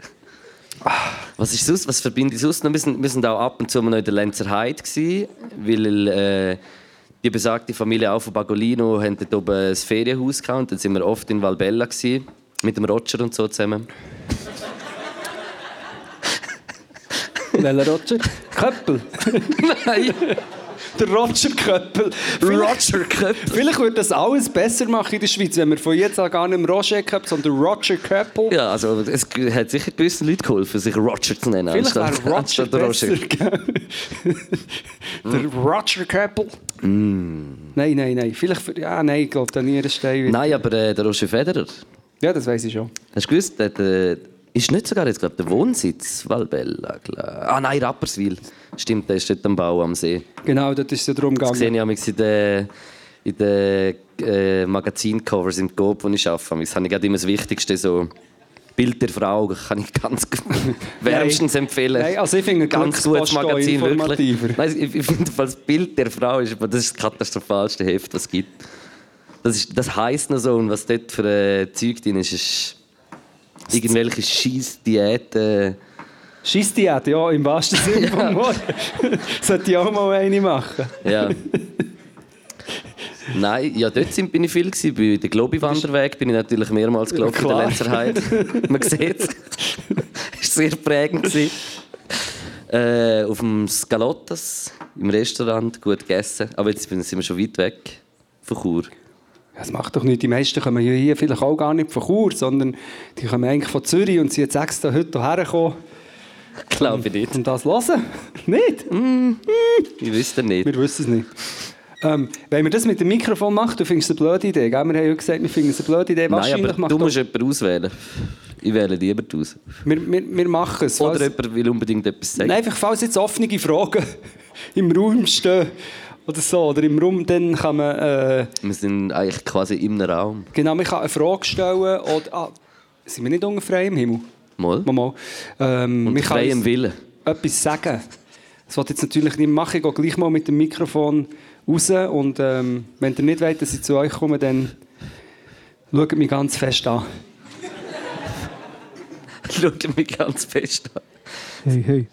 Was ist sonst, was verbindet ich sonst noch? Wir sind auch ab und zu mal noch in der Lenzer Heide gewesen, weil äh, die besagte Familie auch von Bagolino haben dort oben ein Ferienhaus gehabt und dann sind wir oft in Valbella gewesen, mit dem Roger und so zusammen. Welcher Roger? Köppel. Nein, Der Roger Köppel. Roger Köppel. Vielleicht würde das alles besser machen in der Schweiz, wenn wir von jetzt an gar nicht mehr Roger Köppel, sondern Roger Köppel. Ja, also es hat sicher gewissen Leuten geholfen, sich Roger zu nennen. Vielleicht anstatt- Roger anstatt besser. gell? [laughs] Der Roger Köppel. Nein, nein, nein. Vielleicht für, ja, nein, ich glaube, Nierenstein wird... Nein, aber äh, der Roger Federer, Ja, das weiß ich schon. hast du gewusst, der, der ist nicht sogar jetzt, glaub, der Wohnsitz Valbella. glaub- Ah nein, Rapperswil. Stimmt, der ist dort am Bau am See. Genau, das ist ja darum Das sehe gegangen. ich manchmal in den, in den äh, Magazincovers im Coop, wo ich arbeite. Das habe ich gerade immer das Wichtigste, so Bild der Frau, kann ich ganz [laughs] wärmstens empfehlen. Nein, also ich finde ganz gutes Magazin, wirklich. Nein, ich, ich finde, das Bild der Frau ist, das ist das katastrophalste Heft, was es gibt. Das, ist, das heisst noch so, und was dort für äh, Zeug drin ist, ist irgendwelche Scheiß-Diäten. Scheissdiät, ja, im wahrsten [laughs] Sinne vom Wort. Sollte ich auch mal eine machen. Ja. Nein, ja, dort sind, bin ich viel. Gewesen. Bei der Globi-Wanderweg bin ich natürlich mehrmals gelaufen in der klar. Lenzerheide. [laughs] Man sieht es. Es [laughs] war sehr prägend. Gewesen. Äh, auf dem Scalottas im Restaurant gut gegessen. Aber jetzt sind wir schon weit weg von Chur. Das macht doch nicht. Die meisten kommen ja hier vielleicht auch gar nicht von Chur, sondern die kommen eigentlich von Zürich und sind jetzt extra heute hierher gekommen, Glaube ich nicht. um das hören. [laughs] nicht? Ich wüsste nicht. Wir wissen es nicht. Ähm, wenn wir das mit dem Mikrofon machen, du findest es eine blöde Idee. Gell? Wir haben ja gesagt, wir finden es eine blöde Idee. Nein, Wahrscheinlich aber macht du musst jemanden auswählen. Ich wähle lieber die aus. wir, wir, wir machen es. Oder Falls- jemand will unbedingt etwas sagen. Nein, einfach falls jetzt offene Fragen [laughs] im Raum stehen oder so, oder im Raum, dann kann man, äh, Wir sind eigentlich quasi im Raum. genau, man kann eine Frage stellen oder, ah, sind wir nicht unter freiem Himmel? Mal. Mal, mal. Ähm, Und freiem Willen. etwas sagen. Das wollte ich jetzt natürlich nicht machen. Ich gehe gleich mal mit dem Mikrofon raus. Und ähm, wenn ihr nicht wollt, dass ich zu euch komme, dann schaut mich ganz fest an. [laughs] Schaut mich ganz fest an. Hey, hey.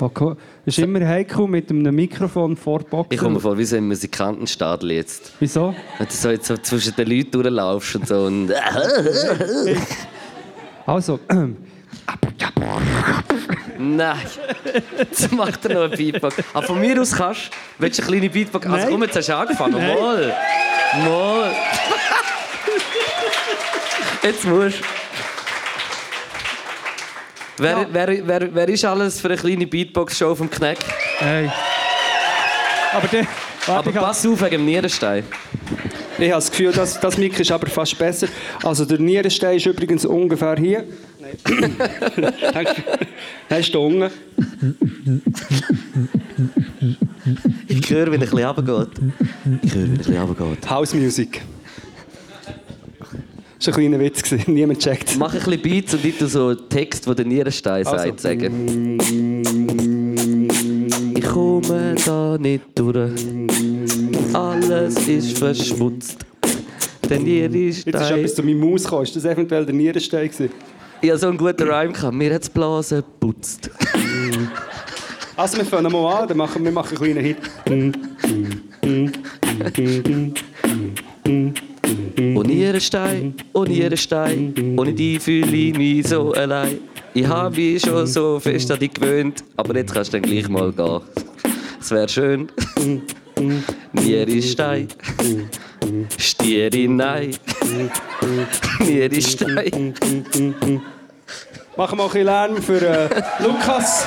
Okay. Es ist immer heikel mit einem Mikrofon vor der Box. Ich komme vor wie so ein Musikantenstadel jetzt. Wieso? Wenn du so, jetzt so zwischen den Leuten durchlaufst und so. Und [laughs] Also, [clears throat] Nein, jetzt macht er noch einen Beatbox. Aber von mir aus kannst du. Willst du eine kleine Beatbox? Also Nein. komm, jetzt hast du angefangen. Mal. Mal. [laughs] Jetzt musst du. Wer, Ja. wer, wer, wer ist alles für eine kleine Beatbox-Show vom Kneck? hey. Aber der. Warte, Aber pass auf wegen dem Nierenstein. ich habe das Gefühl, das, das Mic ist aber fast besser. Also der Nierenstein ist übrigens ungefähr hier. Nein. er ist da unten. Ich höre, wenn er ein bisschen runtergeht. Ich höre, wenn er ein bisschen runtergeht. House Music. Das war ein kleiner Witz, gewesen. [laughs] niemand checkt. Mach ein bisschen Beats und nicht so einen Text, den der Nierenstein Also. sagt, sagen. Ich komme da nicht durch. Alles ist verschmutzt. Der Jetzt ist Nierenstein. etwas zu meinem Maus gekommen. Ist das eventuell der Nierenstein gewesen? Ich hatte so einen guten Rhyme. Gehabt. Mir hat es Blasen geputzt. Also wir fangen mal an, dann machen wir machen einen kleinen Hit. Oh Nierenstein, oh Nierenstein, ohne dich fühle ich mich so allein. Ich habe mich schon so fest an dich gewöhnt, aber jetzt kannst du dann gleich mal gehen. Es wäre schön. Nierenstein, Stieri nein. Nierenstein. Machen wir ein bisschen Lärm für äh, Lukas.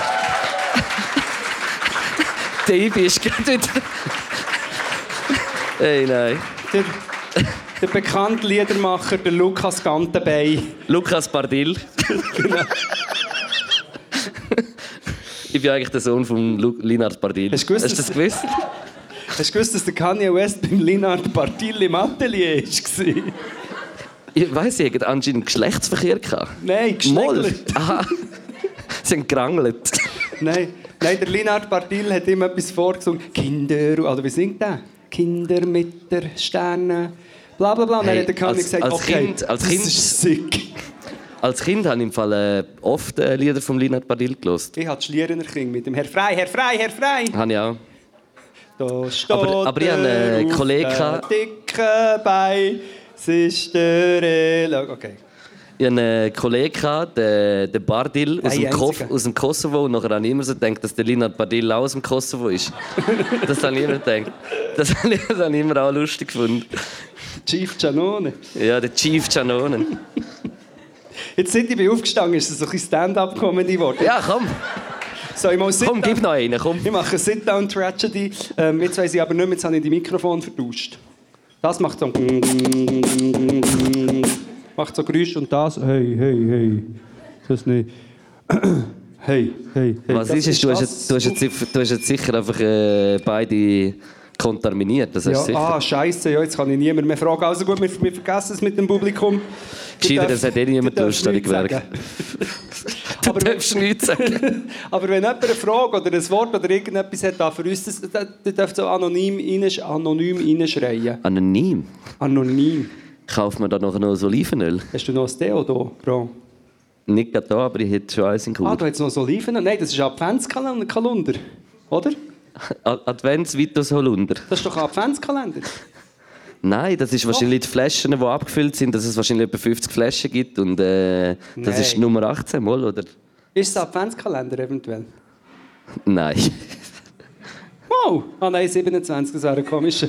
Der Ibi ist gerade wieder. Hey, nein. Der, bekannte Liedermacher, der Lukas Gantenbein. Lukas Bardil. ich bin eigentlich der Sohn von Lu Linard Bardil. Hast du gewusst, Hast du das gewusst? Hast du gewusst, dass der Kanye West beim Linard Bartil im Atelier war? Ich weiss, sie hatten anscheinend Geschlechtsverkehr. Gehabt. Nein, Moll. geschlägelt. Aha. Sie haben gerangelt. Nein, nein, der Linard Bartil hat ihm etwas vorgesungen. Kinder, oder wie singt der? Kinder mit der Sterne. Bla bla bla. Und dann Hey, hat der Kanye als- gesagt, als okay, Kind- als das Kind- ist sick. Als Kind habe ich im Fall äh, oft äh, Lieder von Linard Bardil gelost. Ich hatte Schlierener King mit dem Herr Frei, Herr Frei, Herr Frei. Habe ich auch. Da steht Aber- aber ich habe einen auf Kollegen gehabt- Dicke Bein, es ist der Elo. Okay. Ich hatte einen Kollegen, gehabt, den, den Bardil aus, Ein dem Ko einziger. aus dem Kosovo. Und nachher habe ich immer so gedacht, dass der Linard Bardil auch aus dem Kosovo ist. [laughs] das habe ich immer gedacht. Das habe ich, das habe ich immer auch lustig gefunden. Chief Giannone. Ja, der Chief Janonen. [laughs] Jetzt sind ich aufgestanden, ist so ein Stand-up-Comedy geworden. Ja, komm, mal komm, gib noch einen, komm. Ich mache Sit-Down-Tragedy. Ähm, jetzt weiss ich aber nicht mehr, jetzt habe ich die Mikrofon vertauscht. Das macht so... Macht so Geräusche und das... Hey, hey, hey. Das nicht... Hey, hey, hey. Was Das ist es? Du hast, das- jetzt, du, hast jetzt, sicher- du hast jetzt sicher einfach äh, beide kontaminiert. Das Ja, ah, scheiße, ja, jetzt kann ich niemand mehr fragen. Also gut, wir, wir vergessen es mit dem Publikum. Gescheiter, das hat eh niemand Lust sagen. [laughs] Gewerke. Aber, Du darfst nichts sagen. [laughs] aber wenn jemand eine Frage oder ein Wort oder irgendetwas hat, da für uns, das, das darf so anonym, rein, anonym reinschreien. Anonym. Anonym. Kauft man da noch so Olivenöl? Hast du noch ein Deo da, Bro? Nicht gerade da, aber ich hätte schon eins in Ah, Kur. du hast noch so Oliven? Nein, das ist ein Adventskalender, Kalender, oder? Advents Vitus Holunder. Das ist doch ein Adventskalender. Nein, das ist wahrscheinlich die Flaschen, die abgefüllt sind, dass es wahrscheinlich etwa 50 Flaschen gibt. Und äh, das ist Nummer 18 mal, oder? Ist es ein Adventskalender eventuell? Nein. Wow! Ah nein, 27, das wäre komisch.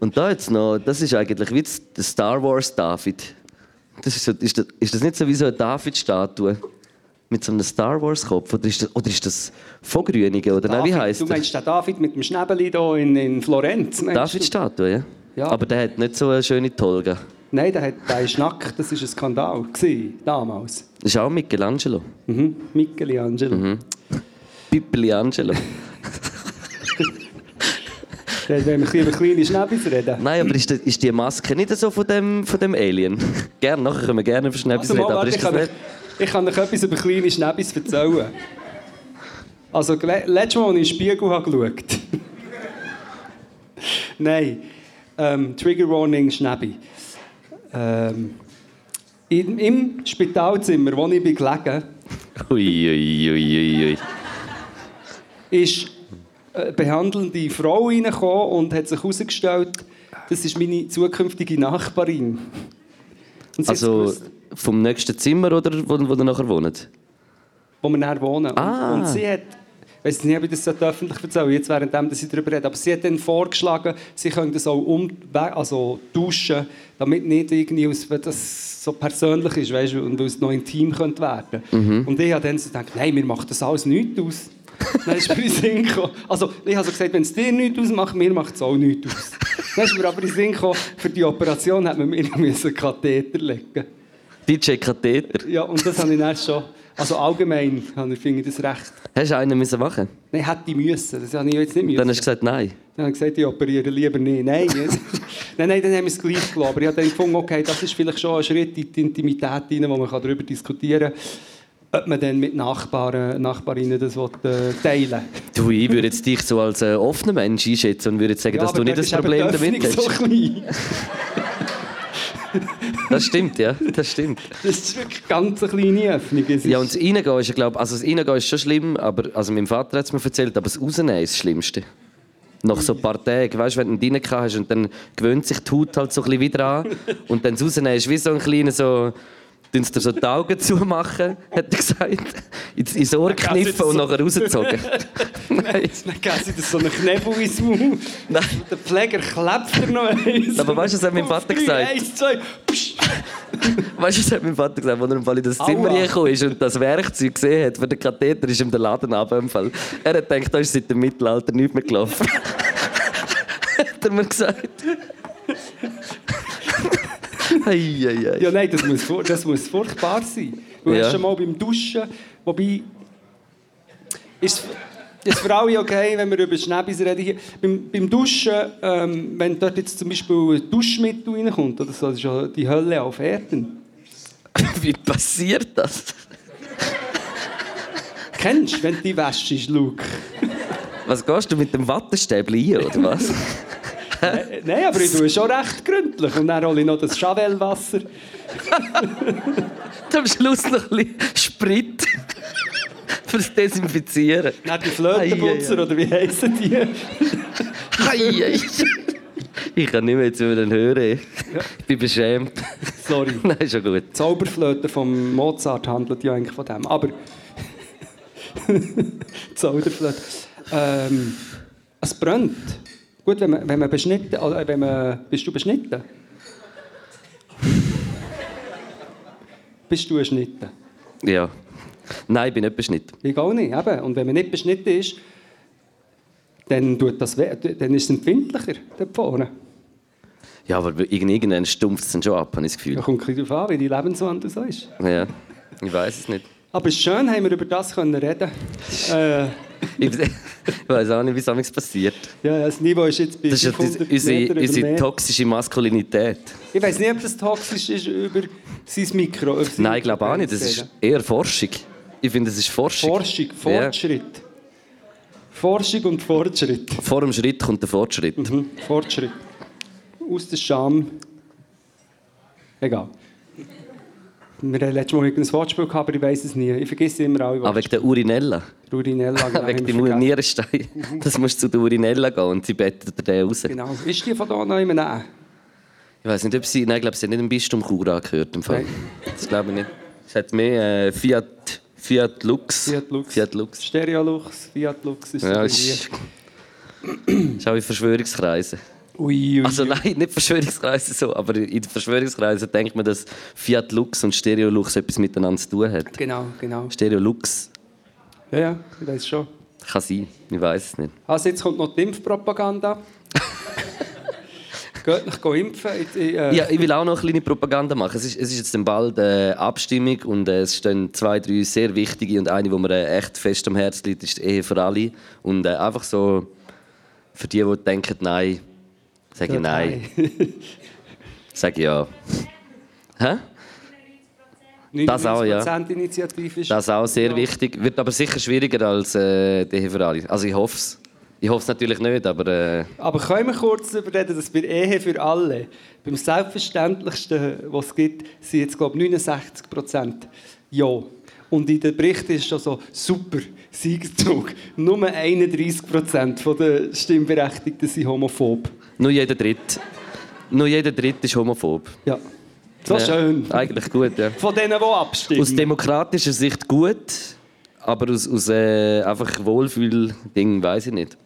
Und da jetzt noch, das ist eigentlich wie der Star Wars David. Das ist, so, ist, das, ist das nicht so wie so eine David-Statue? Mit so einem Star Wars-Kopf? Oder ist das, oder ist das von? Oder nein, wie David, heisst Du meinst den David mit dem Schnäbeli hier in, in Florenz? meinst du? David-Statue, ja? Ja. Aber der hat nicht so eine schöne Tolga. Nein, der, hat, der ist nackt, das war ein Skandal. Gewesen, damals. Das ist auch Michelangelo. Mhm. Michelangelo. Mhm. Pippeli Angelo. Wenn [laughs] wir über kleine Schnäbis reden. Nein, aber ist die, ist die Maske nicht so von dem, von dem Alien? [laughs] Gerne, nachher können wir gerne über Schnäppis Also, reden, aber ist das nicht... ich kann euch etwas über kleine Schnäppis erzählen. Also, le- letztes Mal, als ich in den Spiegel habe geschaut [laughs] Nein. Ähm, Trigger Warning Schnäppi. Ähm, in, Im Spitalzimmer, wo ich bin gelegen ui. ist eine behandelnde Frau reingekommen und hat sich herausgestellt, das ist meine zukünftige Nachbarin. Und sie Also vom nächsten Zimmer oder wo, wo ihr nachher wohnt? wo wir näher wohnen. Ah. Und, und sie hat, ich weiß nicht, ob ich das öffentlich erzählen jetzt währenddem, dass ich darüber rede, aber sie hat dann vorgeschlagen, sie können das auch um, also tauschen, damit nicht irgendwie, aus, wenn das so persönlich ist, weißt, und weil es noch intim könnte werden. Mhm. Und ich habe dann so gedacht, nein, mir macht das alles nichts aus. [laughs] Dann ist mir in Sinn gekommen, also ich habe so gesagt, wenn es dir nichts ausmacht, mir macht es auch nichts aus. Dann ist mir aber in Sinn gekommen, für die Operation hat man mir einen Katheter legen DJ Katheter. Ja, und das habe ich dann schon, also allgemein habe ich, finde ich das recht. Hast du einen müssen machen? Nein, hätte ich müssen. Das habe ich jetzt nicht müssen. Dann hast du gesagt, nein. Dann habe ich gesagt, ich operiere lieber nicht. Nein, [laughs] nein, nein, dann haben wir es gleich gelassen. Aber ich habe dann gefunden, okay, das ist vielleicht schon ein Schritt in die Intimität rein, wo man darüber diskutieren kann, ob man dann mit Nachbarn, Nachbarinnen das will, äh, teilen will. Du, ich würde jetzt dich so als äh, offener Mensch einschätzen und würde jetzt sagen, dass du nicht das Problem damit hast. so klein. [laughs] Das stimmt, ja. Das stimmt. Das ist wirklich ganz eine kleine Öffnung. Ja, und das Reingehen ist, ja, glaub, also das Reingehen ist schon schlimm, aber also mein Vater hat es mir erzählt, aber das Rausnehmen ist das Schlimmste. Nach so ein paar Tagen, weißt du, wenn du ihn hast und dann gewöhnt sich die Haut halt so ein bisschen wieder an und dann das Rausnehmen ist wie so ein kleiner so, tun sie dir so die Augen zumachen, hat er gesagt, ins, ins Ohr kniffen und nachher rausgezogen. [laughs] Nein. Dann sie dir so einen Knebel ins Maul. Nein. Der Pfleger klebt dir noch eins. Aber weißt du, was hat mein Vater gesagt? Eins, zwei. Weißt du, was hat mein Vater gesagt, als er im Fall in das. Zimmer reingekommen ist und das Werkzeug gesehen hat für den Katheter, ist ihm der Laden Fall. Er hat gedacht, da ist seit dem Mittelalter nichts mehr gelaufen. [laughs] hat er mir gesagt. Ei, ei, ei. Ja, nein, das muss, das muss furchtbar sein. Du Ja. hast schon mal beim Duschen, wobei... Ist ist für alle okay, wenn wir über Schnäppis reden hier. Beim, beim Duschen, ähm, wenn dort jetzt zum Beispiel ein Duschmittel reinkommt, oder so, das ist ja die Hölle auf Erden. [laughs] Wie passiert das? Kennst du, wenn du die wäschst, Luke? Was gehst du mit dem Wattestäbli ein, oder was? [laughs] Äh, Nein, aber ich tue schon recht gründlich. Und dann hole ich noch das Chavelwasser. [laughs] Am Schluss noch ein bisschen Sprit fürs Desinfizieren. Dann die Flötenputzer, oder wie heissen die? Ei, ei. Ich kann nicht mehr jetzt über den hören. Ich bin beschämt. Sorry. [laughs] Nein, schon gut. Die Zauberflöte von Mozart handelt ja eigentlich von dem. Aber. die [laughs] Zauberflöte. Ähm, es brennt. Gut, wenn man, wenn man beschnitten. Äh, wenn man, bist du beschnitten? bist du beschnitten? Ja. Nein, ich bin nicht beschnitten. Ich auch nicht. Eben. Und wenn man nicht beschnitten ist, dann, tut das weh, dann ist es empfindlicher dort vorne. Ja, aber irgendwann stumpft es dann schon ab, habe ich das Da Gefühl. kommt ein darauf an, wie die Lebenswandel so ist. Ja, ich weiß es nicht. Aber es ist schön, haben wir über das können reden. Äh, Ich, [laughs] weiß auch nicht, wie es passiert. ja, das Niveau ist jetzt bei Das ist ja 500 die- unsere, unsere toxische Maskulinität. Ich weiß nicht, ob das toxisch ist über sein Mikro. über seine Nein, ich glaube auch nicht. Das ist eher Forschung. Ich finde, es ist Forschung. Forschung, Fortschritt. Forschung und Fortschritt. Ja. Vor dem Schritt kommt der Fortschritt. Mhm. Fortschritt. Aus der Scham. Egal. Wir haben letztes Mal ein Wortspiel gehabt, aber ich weiß es nie. Ich vergesse immer alle Aber wegen der Urinella. Urinella. [laughs] genau, wegen dem. Nierenstein. [laughs] Das musst du zu der Urinella gehen und sie bettet dir den raus. Genau. Ist die von da noch immer nein? Ich weiß nicht, ob sie. Nein, ich glaube, sie hat nicht dem Bistum Chur angehört. Im Fall. Nein. Das glaube ich nicht. Sie hat mehr äh, Fiat, Fiat Lux. Fiat Lux. Fiat Lux. Stereolux, Fiat Lux ist Ja, ist, [clears throat] ist auch in Verschwörungskreisen. Ui, ui. Also nein, nicht Verschwörungskreise so, aber in Verschwörungskreisen denkt man, dass Fiat Lux und Stereo Lux etwas miteinander zu tun hat. Genau, genau. Stereo Lux Ja, ja, ich weiß schon. kann sein, ich weiß es nicht. Also jetzt kommt noch die Impfpropaganda. [laughs] Geht noch impfen. Ich, ich, äh, Ja, ich will auch noch eine kleine Propaganda machen. Es ist, es ist jetzt bald äh, Abstimmung und äh, es stehen zwei, drei sehr wichtige und eine, die mir äh, echt fest am Herzen liegt, ist die Ehe für alle. Und äh, einfach so für die, die denken, nein, sage ich nein, sage ich ja. Hä? Das auch, ja. 99% Initiative ist. Das ist auch sehr Ja. wichtig. Wird aber sicher schwieriger als äh, die Ehe für alle. Also ich hoffe es. Ich hoffe es natürlich nicht, aber äh, Aber können wir kurz darüber reden, dass bei Ehe für alle, beim Selbstverständlichsten, was es gibt, sind jetzt, glaube ich, 69 Prozent Ja. Und in den Berichten ist schon so, super, Siegeszug. Nur 31 Prozent der Stimmberechtigten sind homophob. Nur jeder Dritte. Nur jeder Dritte ist homophob. Ja. So Ja, schön. Eigentlich gut, ja. Von denen, die abstimmen. Aus demokratischer Sicht gut, aber aus, aus äh, einfach Wohlfühl-Ding weiß ich nicht.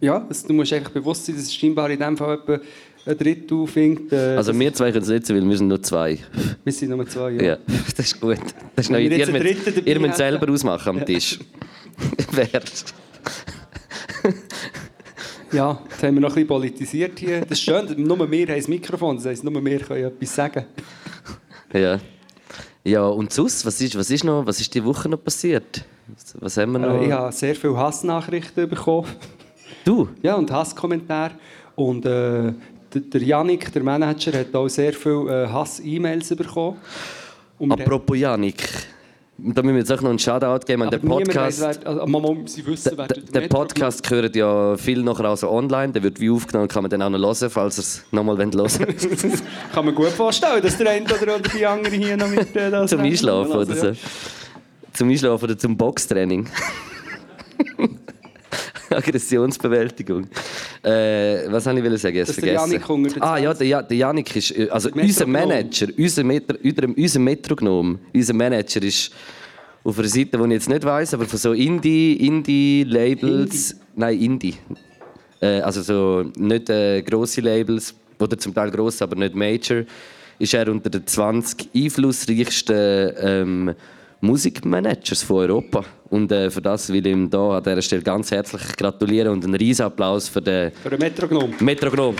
Ja, also du musst eigentlich bewusst sein, dass es scheinbar in dem Fall etwa ein Drittel findet. Äh, Also wir zwei können es nicht weil wir sind nur zwei. wir sind nur zwei, Ja, [laughs] das ist gut. Das ist wir ihr müsst, ihr müsst selber ausmachen am Tisch. [laughs] Wer? [laughs] Ja, jetzt haben wir noch ein bisschen politisiert hier. Das ist schön, nur wir haben das Mikrofon, das heisst, nur wir können etwas sagen. Ja. Ja, und sonst, was ist, was ist noch, was ist die Woche noch passiert? Was, haben wir noch? Äh, ich habe sehr viele Hassnachrichten bekommen. Du? Ja, und Hasskommentare. Und äh, der, Janik, der Manager, hat auch sehr viele äh, Hass-E-Mails bekommen. Und Apropos Janik, da müssen wir jetzt auch noch einen Shoutout geben an den Podcast. also, Mama, sie wissen, wer Der, der der Metro- Podcast gehört ja viel nachher also online, der wird wie aufgenommen, kann man dann auch noch hören, falls ihr es nochmal hören wollt. [laughs] Kann man gut vorstellen, dass der eine oder die andere hier noch mit äh, das zum Einschlafen oder so. Zum Einschlafen oder zum Boxtraining. [laughs] [laughs] Aggressionsbewältigung. Äh, was wollte ich will sagen? Dass der vergessen. Janik unter den ah ja, der, ja, der Janik ist, äh, also unser Manager, unser, Metro, unser, unser Metrognom, unser Manager ist auf einer Seite, die ich jetzt nicht weiß, aber von so Indie, Indie-Labels, nein Indie, äh, also so nicht äh, grosse Labels oder zum Teil gross, aber nicht Major, ist er unter den 20 einflussreichsten ähm, Musikmanagers von Europa. Und äh, für das will ich ihm da an dieser Stelle ganz herzlich gratulieren und einen riesen Applaus für den Für den Metrognom. Metrognom.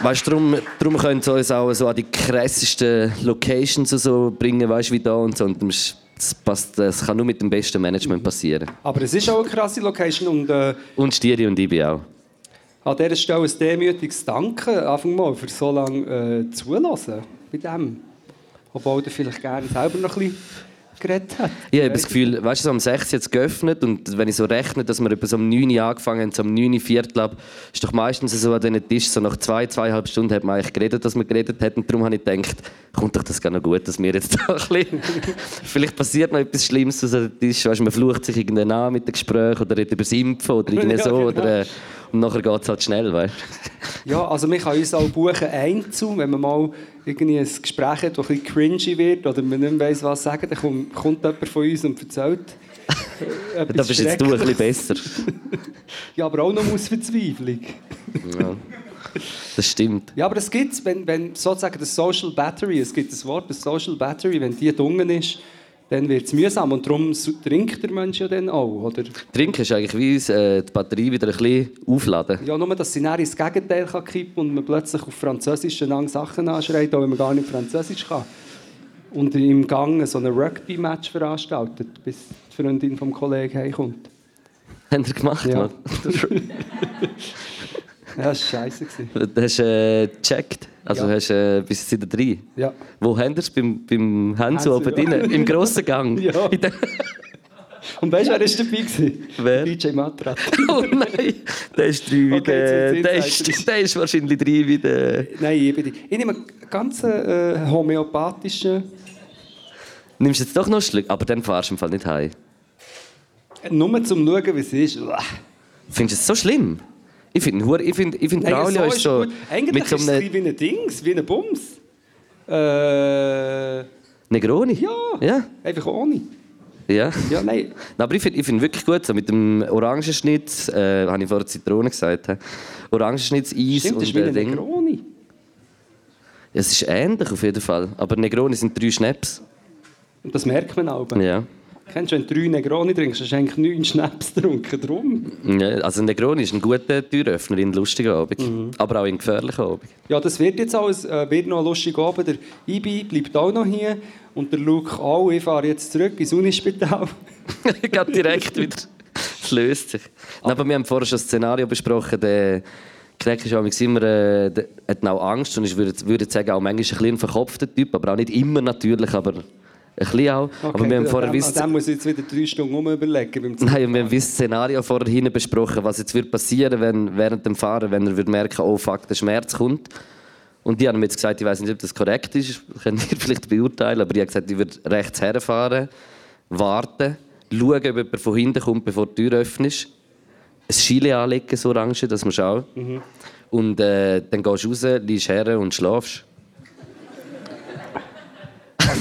Weißt du, darum, darum können sie uns auch so an die krassesten Locations so bringen, weißt wie da und so. Und das, passt, das kann nur mit dem besten Management passieren. Aber es ist auch eine krasse Location und äh, Und Stieri und Ibi auch. An dieser Stelle ein demütiges Danke einfach mal für so lange äh, zulassen bei dem. Obwohl du vielleicht gerne selber noch ein bisschen geredet hat. Ich habe das Gefühl, weißt du, so um 6 jetzt geöffnet und wenn ich so rechne, dass wir etwa so um 9 Uhr angefangen haben, so um 9 Uhr Viertel ab, ist doch meistens so an diesen Tisch, so nach zwei, zweieinhalb Stunden hat man eigentlich geredet, dass wir geredet und darum habe ich gedacht, kommt doch das gar noch gut, dass wir jetzt [laughs] da ein bisschen, vielleicht passiert noch etwas Schlimmes an den Tisch, weißt du, man flucht sich irgendwann an mit dem Gespräch oder redet über das Impfen oder irgendwie [laughs] Ja, so genau. oder, äh, und nachher geht es halt schnell, weißt. [laughs] Ja, also man kann uns auch buchen einzu, wenn man mal irgendwie ein Gespräch hat, das ein bisschen cringy wird oder man nicht mehr weiss, was sagen, dann kommt, kommt jemand von uns und erzählt [laughs] äh, Da bist jetzt du ein bisschen besser. Ja, aber auch noch aus Verzweiflung. Ja. Das stimmt. Ja, aber es gibt wenn, wenn sozusagen das Social Battery, es gibt das Wort, das Social Battery, wenn die dunkel ist, dann wird es mühsam und darum trinkt der Mensch ja dann auch, oder? Trinken ist eigentlich wie äh, die Batterie wieder ein bisschen aufladen. Ja, nur, dass sie dann ins Gegenteil kann kippen und man plötzlich auf Französisch lang Sachen anschreit, auch wenn man gar nicht Französisch kann. Und im Gang so ein Rugby-Match veranstaltet, bis die Freundin vom Kollegen heimkommt. [laughs] Haben wir gemacht, Ja. Mann. [laughs] Ja, das war scheiße. Du hast äh, gecheckt. Also Ja. hast äh, bis jetzt drei. Ja. Wo haben es? Beim, beim Hansu, oben drinnen? Im grossen Gang? [laughs] Ja. Und weißt du, wer ist dabei gewesen? Wer? DJ Matrat. [laughs] oh nein, der ist drei Okay, der... ist, der ist wahrscheinlich drei wie der... Nein, ich, bin die- ich nehme einen ganz äh, homöopathischen, Nimmst du jetzt doch noch einen Schluck? Aber dann fahrst du im Fall nicht heim. nur zum Schauen, wie es ist. Findest du es so schlimm? Ich finde, ich finde, ich finde Braulio ist so... gut. Eigentlich mit so ist es wie ein Dings, wie ein Bums. Äh, Negroni? ja, Ja? einfach ohne. Ja. Ja, nein. Nein, aber ich finde ich find wirklich gut, so mit dem Orangenschnitt, äh, habe ich vorher Zitrone gesagt, hä? Orangenschnitz, Eis Stimmt, das ist und wie äh, ein Ding. Negroni. Ja, Es ist ähnlich auf jeden Fall, aber Negroni sind drei Schnaps. Und das merkt man auch. Ja. Kennst du, wenn du drei Negroni trinkst, hast du eigentlich neun Schnaps getrunken. Drum. ja. Also Negroni ist ein guter Türöffner in lustigen Abend, Mhm. aber auch in gefährlichen Abend. Ja, das wird jetzt alles, äh, wird noch lustig oben. Der Ibi bleibt auch noch hier. Und der Luke auch. Ich fahre jetzt zurück ins Unispital. [laughs] Geht direkt wieder. Es löst sich. Nein, aber wir haben vorher schon ein Szenario besprochen. Der Kneck ist auch immer, äh, hat auch Angst und ich würde, würde sagen, auch manchmal ein bisschen ein verkopfter Typ, aber auch nicht immer natürlich, aber ein bisschen auch. Okay, aber wir haben vorher wissen, dem muss ich jetzt wieder drei Stunden um überlegen. Nein, wir haben das Szenario vorher hinten besprochen, was jetzt wird passieren wenn während dem Fahren, wenn er wird merken, oh fuck, der Schmerz kommt. Und die haben mir jetzt gesagt, ich weiß nicht, ob das korrekt ist, [laughs] könnt ihr vielleicht beurteilen, aber ich habe gesagt, ich würde rechts herfahren, warten, schauen, ob jemand von hinten kommt, bevor die Tür öffnet. Ein Chile anlegen, so orange, das musst du auch. Und äh, dann gehst du raus, liegst her und schlafst.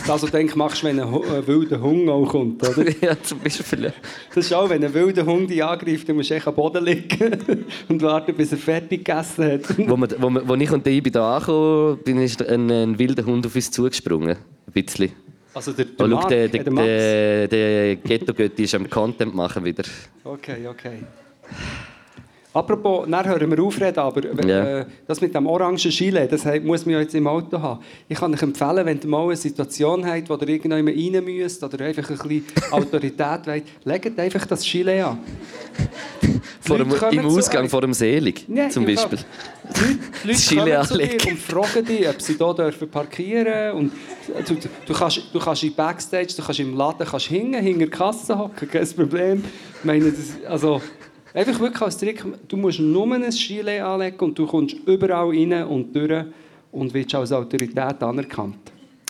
Also, also machst du, wenn ein, ein wilder Hund auch kommt, oder? [laughs] ja, zum Beispiel. Das ist auch, wenn ein wilder Hund dich angreift, dann musst du echt am Boden liegen [laughs] und warten, bis er fertig gegessen hat. Wo, wir, wo, wir, wo ich und der Ibi da angekommen bin, ist ein, ein wilder Hund auf uns zugesprungen. Ein bisschen. Also der, Oh, der, Marc, der, äh, der, der der, der Ghetto-Götti ist am Content machen wieder. Okay, okay. Apropos, dann hören wir aufreden, aber Ja. äh, das mit dem orangen Gilet, das muss man ja jetzt im Auto haben. Ich kann euch empfehlen, wenn ihr mal eine Situation habt, wo ihr irgendjemand rein müsst oder einfach ein bisschen [laughs] Autorität wollt, legt einfach das Gilet an. [laughs] Vor dem, Im Ausgang euch. vor dem Selig, Ja, zum im Beispiel. Die Leute, die Leute [laughs] kommen zu dir und fragen dich, ob sie hier dürfen parkieren und du, du, du, kannst, du kannst im Backstage, du kannst im Laden kannst hingen, hinter der Kasse hocken, kein Problem. Ich meine, das, also, einfach wirklich als Trick, du musst nur ein Gilet anlegen und du kommst überall rein und durch und wirst als Autorität anerkannt.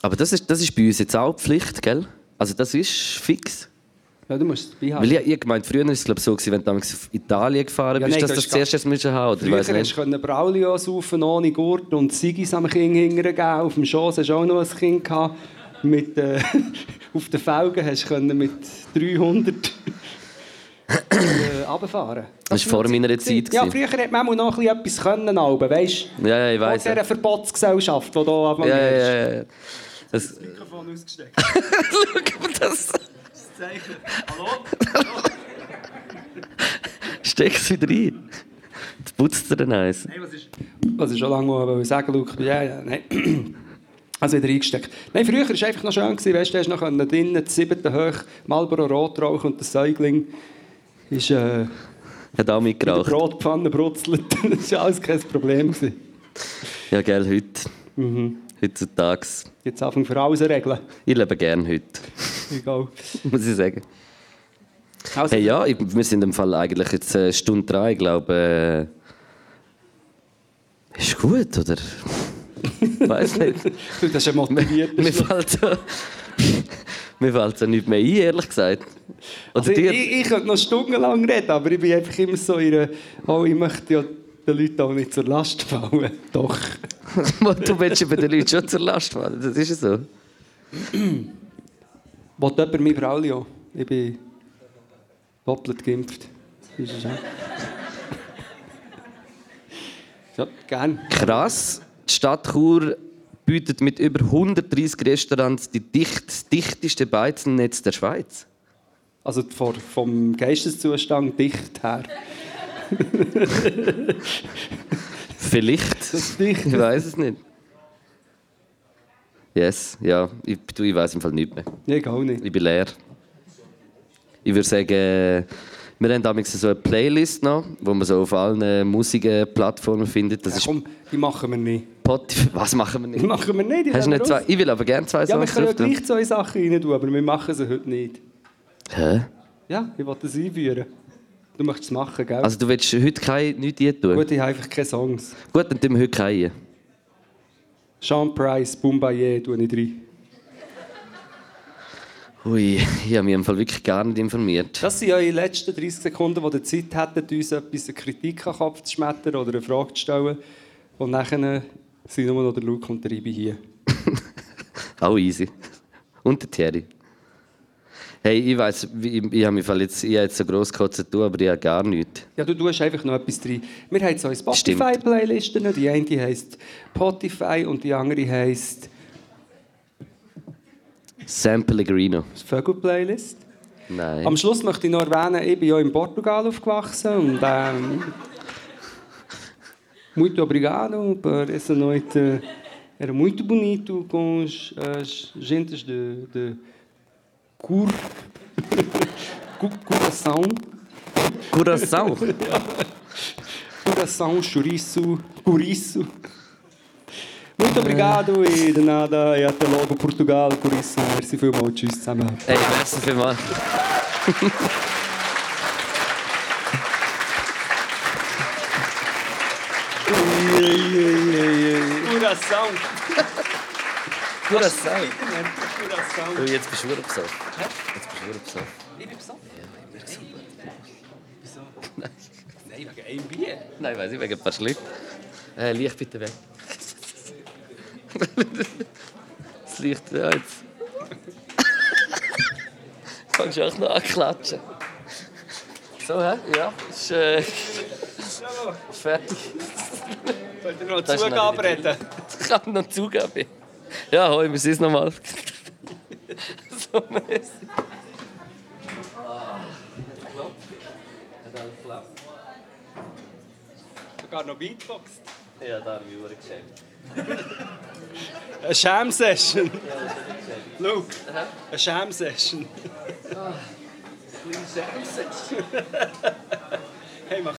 Aber das ist, das ist bei uns jetzt auch Pflicht, gell? Also das ist fix. Ja, du musst es dabei haben. Weil ich, ich gemeint, früher war es glaub, so, gewesen, wenn du damals auf Italien gefahren Ja, bist, nein, dass du das zuerst haben ich Früher hast du Braulio saufen ohne Gurt und Sigis am Kind hingegeben. Auf dem Schoss hast du auch noch ein Kind gehabt. Mit, äh, [laughs] auf den Felgen hast du mit 300 äh, runterfahren. Das war vor meiner Zeit. Ja, früher hat man noch ein bisschen etwas können, aber, weißt du? ja, ja, ich weiss. Ja, dieser Verbotsgesellschaft, die hier am ja, ist. ja, ja. Das, Mikrofon ausgesteckt. [laughs] Schau mal das. Steck es wieder rein. Jetzt putzt er dann eins. Was ich schon lange mal sagen wollte, Luke, ja, ja, nein. [clears throat] Also wieder eingesteckt. Nein, früher war es einfach noch schön, gewesen, weißt du, hast noch drinnen, das siebte hoch, Marlboro Rot rauchen und der Säugling ist äh, Hat auch mitgeraucht. Brotpfanne brutzelt. [laughs] das war alles kein Problem. Gewesen. Ja, gell, heute. Mhm. Heutzutage. Jetzt anfangen für alles regeln. Ich lebe gerne heute, Egal. [laughs] muss ich sagen. Also, Hey, ja, ich, wir sind im Fall eigentlich jetzt eine Stunde dran. Ich glaube, äh, ist gut, oder? [laughs] Weiß nicht. das ist ja motiviert. Mir fällt so, mir fällt so nichts mehr ein, ehrlich gesagt. Also, ich, dir? ich, ich könnte noch stundenlang reden, aber ich bin einfach immer so in einer, oh, ich möchte ja den Leuten auch nicht zur Last fallen. [laughs] Doch. du willst ja bei den Leuten schon zur Last fallen, das ist ja so. Will jemand mein Braulio? Ich bin doppelt geimpft. Ist es auch? Ja, gern. Krass, die Stadt Chur bietet mit über 130 Restaurants die dicht, das dichteste Beizennetz der Schweiz. Also vor, vom Geisteszustand dicht her. [laughs] Vielleicht. Dicht. Ich weiß es nicht. Yes, ja. Ich, ich weiß im Fall nicht mehr. Ich auch nicht. Ich bin leer. Ich würde sagen, wir haben damals so eine Playlist noch, wo man so auf allen äh, Musikplattformen findet. Das Ja, komm, die machen wir nicht. Spotify. [laughs] Was machen wir Die nicht? machen wir nicht. die Hast wir nicht zwei? Ich will aber gerne zwei Ja, wir Songs können ja drauf tun. gleich zwei Sachen rein tun, aber wir machen sie heute nicht. Hä? Ja, ich wollte das einführen. Du möchtest es machen, gell? Also du willst heute kein, nichts hier tun? Gut. Gut, ich habe einfach keine Songs. dann tun wir heute keine. Sean Price, Boombayé, tue ich rein. Ui, ich habe mich im Fall wirklich gar nicht informiert. Das sind eure letzten 30 Sekunden, wo ihr Zeit hättet, uns etwas, eine Kritik an den Kopf zu schmettern oder eine Frage zu stellen. Und nachher sind nur noch der Luke und der Ibi hier. [laughs] Auch easy. Und der Thierry. Hey, ich weiss, ich, ich habe mich jetzt, ich habe jetzt so gross gekotzt, du, aber ich habe gar nichts. Ja, du tust einfach noch etwas drin. Wir haben so Stimmt. Spotify-Playlisten. Die eine heisst Spotify und die andere heisst San Pellegrino. Vögel-Playlist. Nein. Am Schluss möchte ich noch erwähnen, ich bin ja in Portugal aufgewachsen und ähm, muito obrigado por essa noite. Era muito bonito com os, as gentes de, de cur, [laughs] cu- coração. Curaçao. [laughs] Curaçao, chouriço, couriço. Muito obrigado e de nada e até logo Portugal, por isso, merci vielmals, tschüss zusammen. Hey, merci vielmals. Curaçao. Oh, jetzt bist du wieder besoffen. Jetzt bist du wieder besoffen. Ich bin besoffen. Wieso? Nein, wegen einem Bier. Nein, weiß ich, wegen ein paar Schlitten. Äh, Licht bitte weg. Das Licht, ja, jetzt. Kannst du auch noch anklatschen. So, hä? Ja, ist äh, fertig. Sollt ihr noch Zugabe reden? Ich kann noch Zugabe. Ja, hoi, wir es nochmal. [laughs] so mäßig. Sogar noch Beatbox. Ja, da haben wir Uhr geschenkt. Eine Sham-Session. Luke, eine Sham-Session. Hey, mach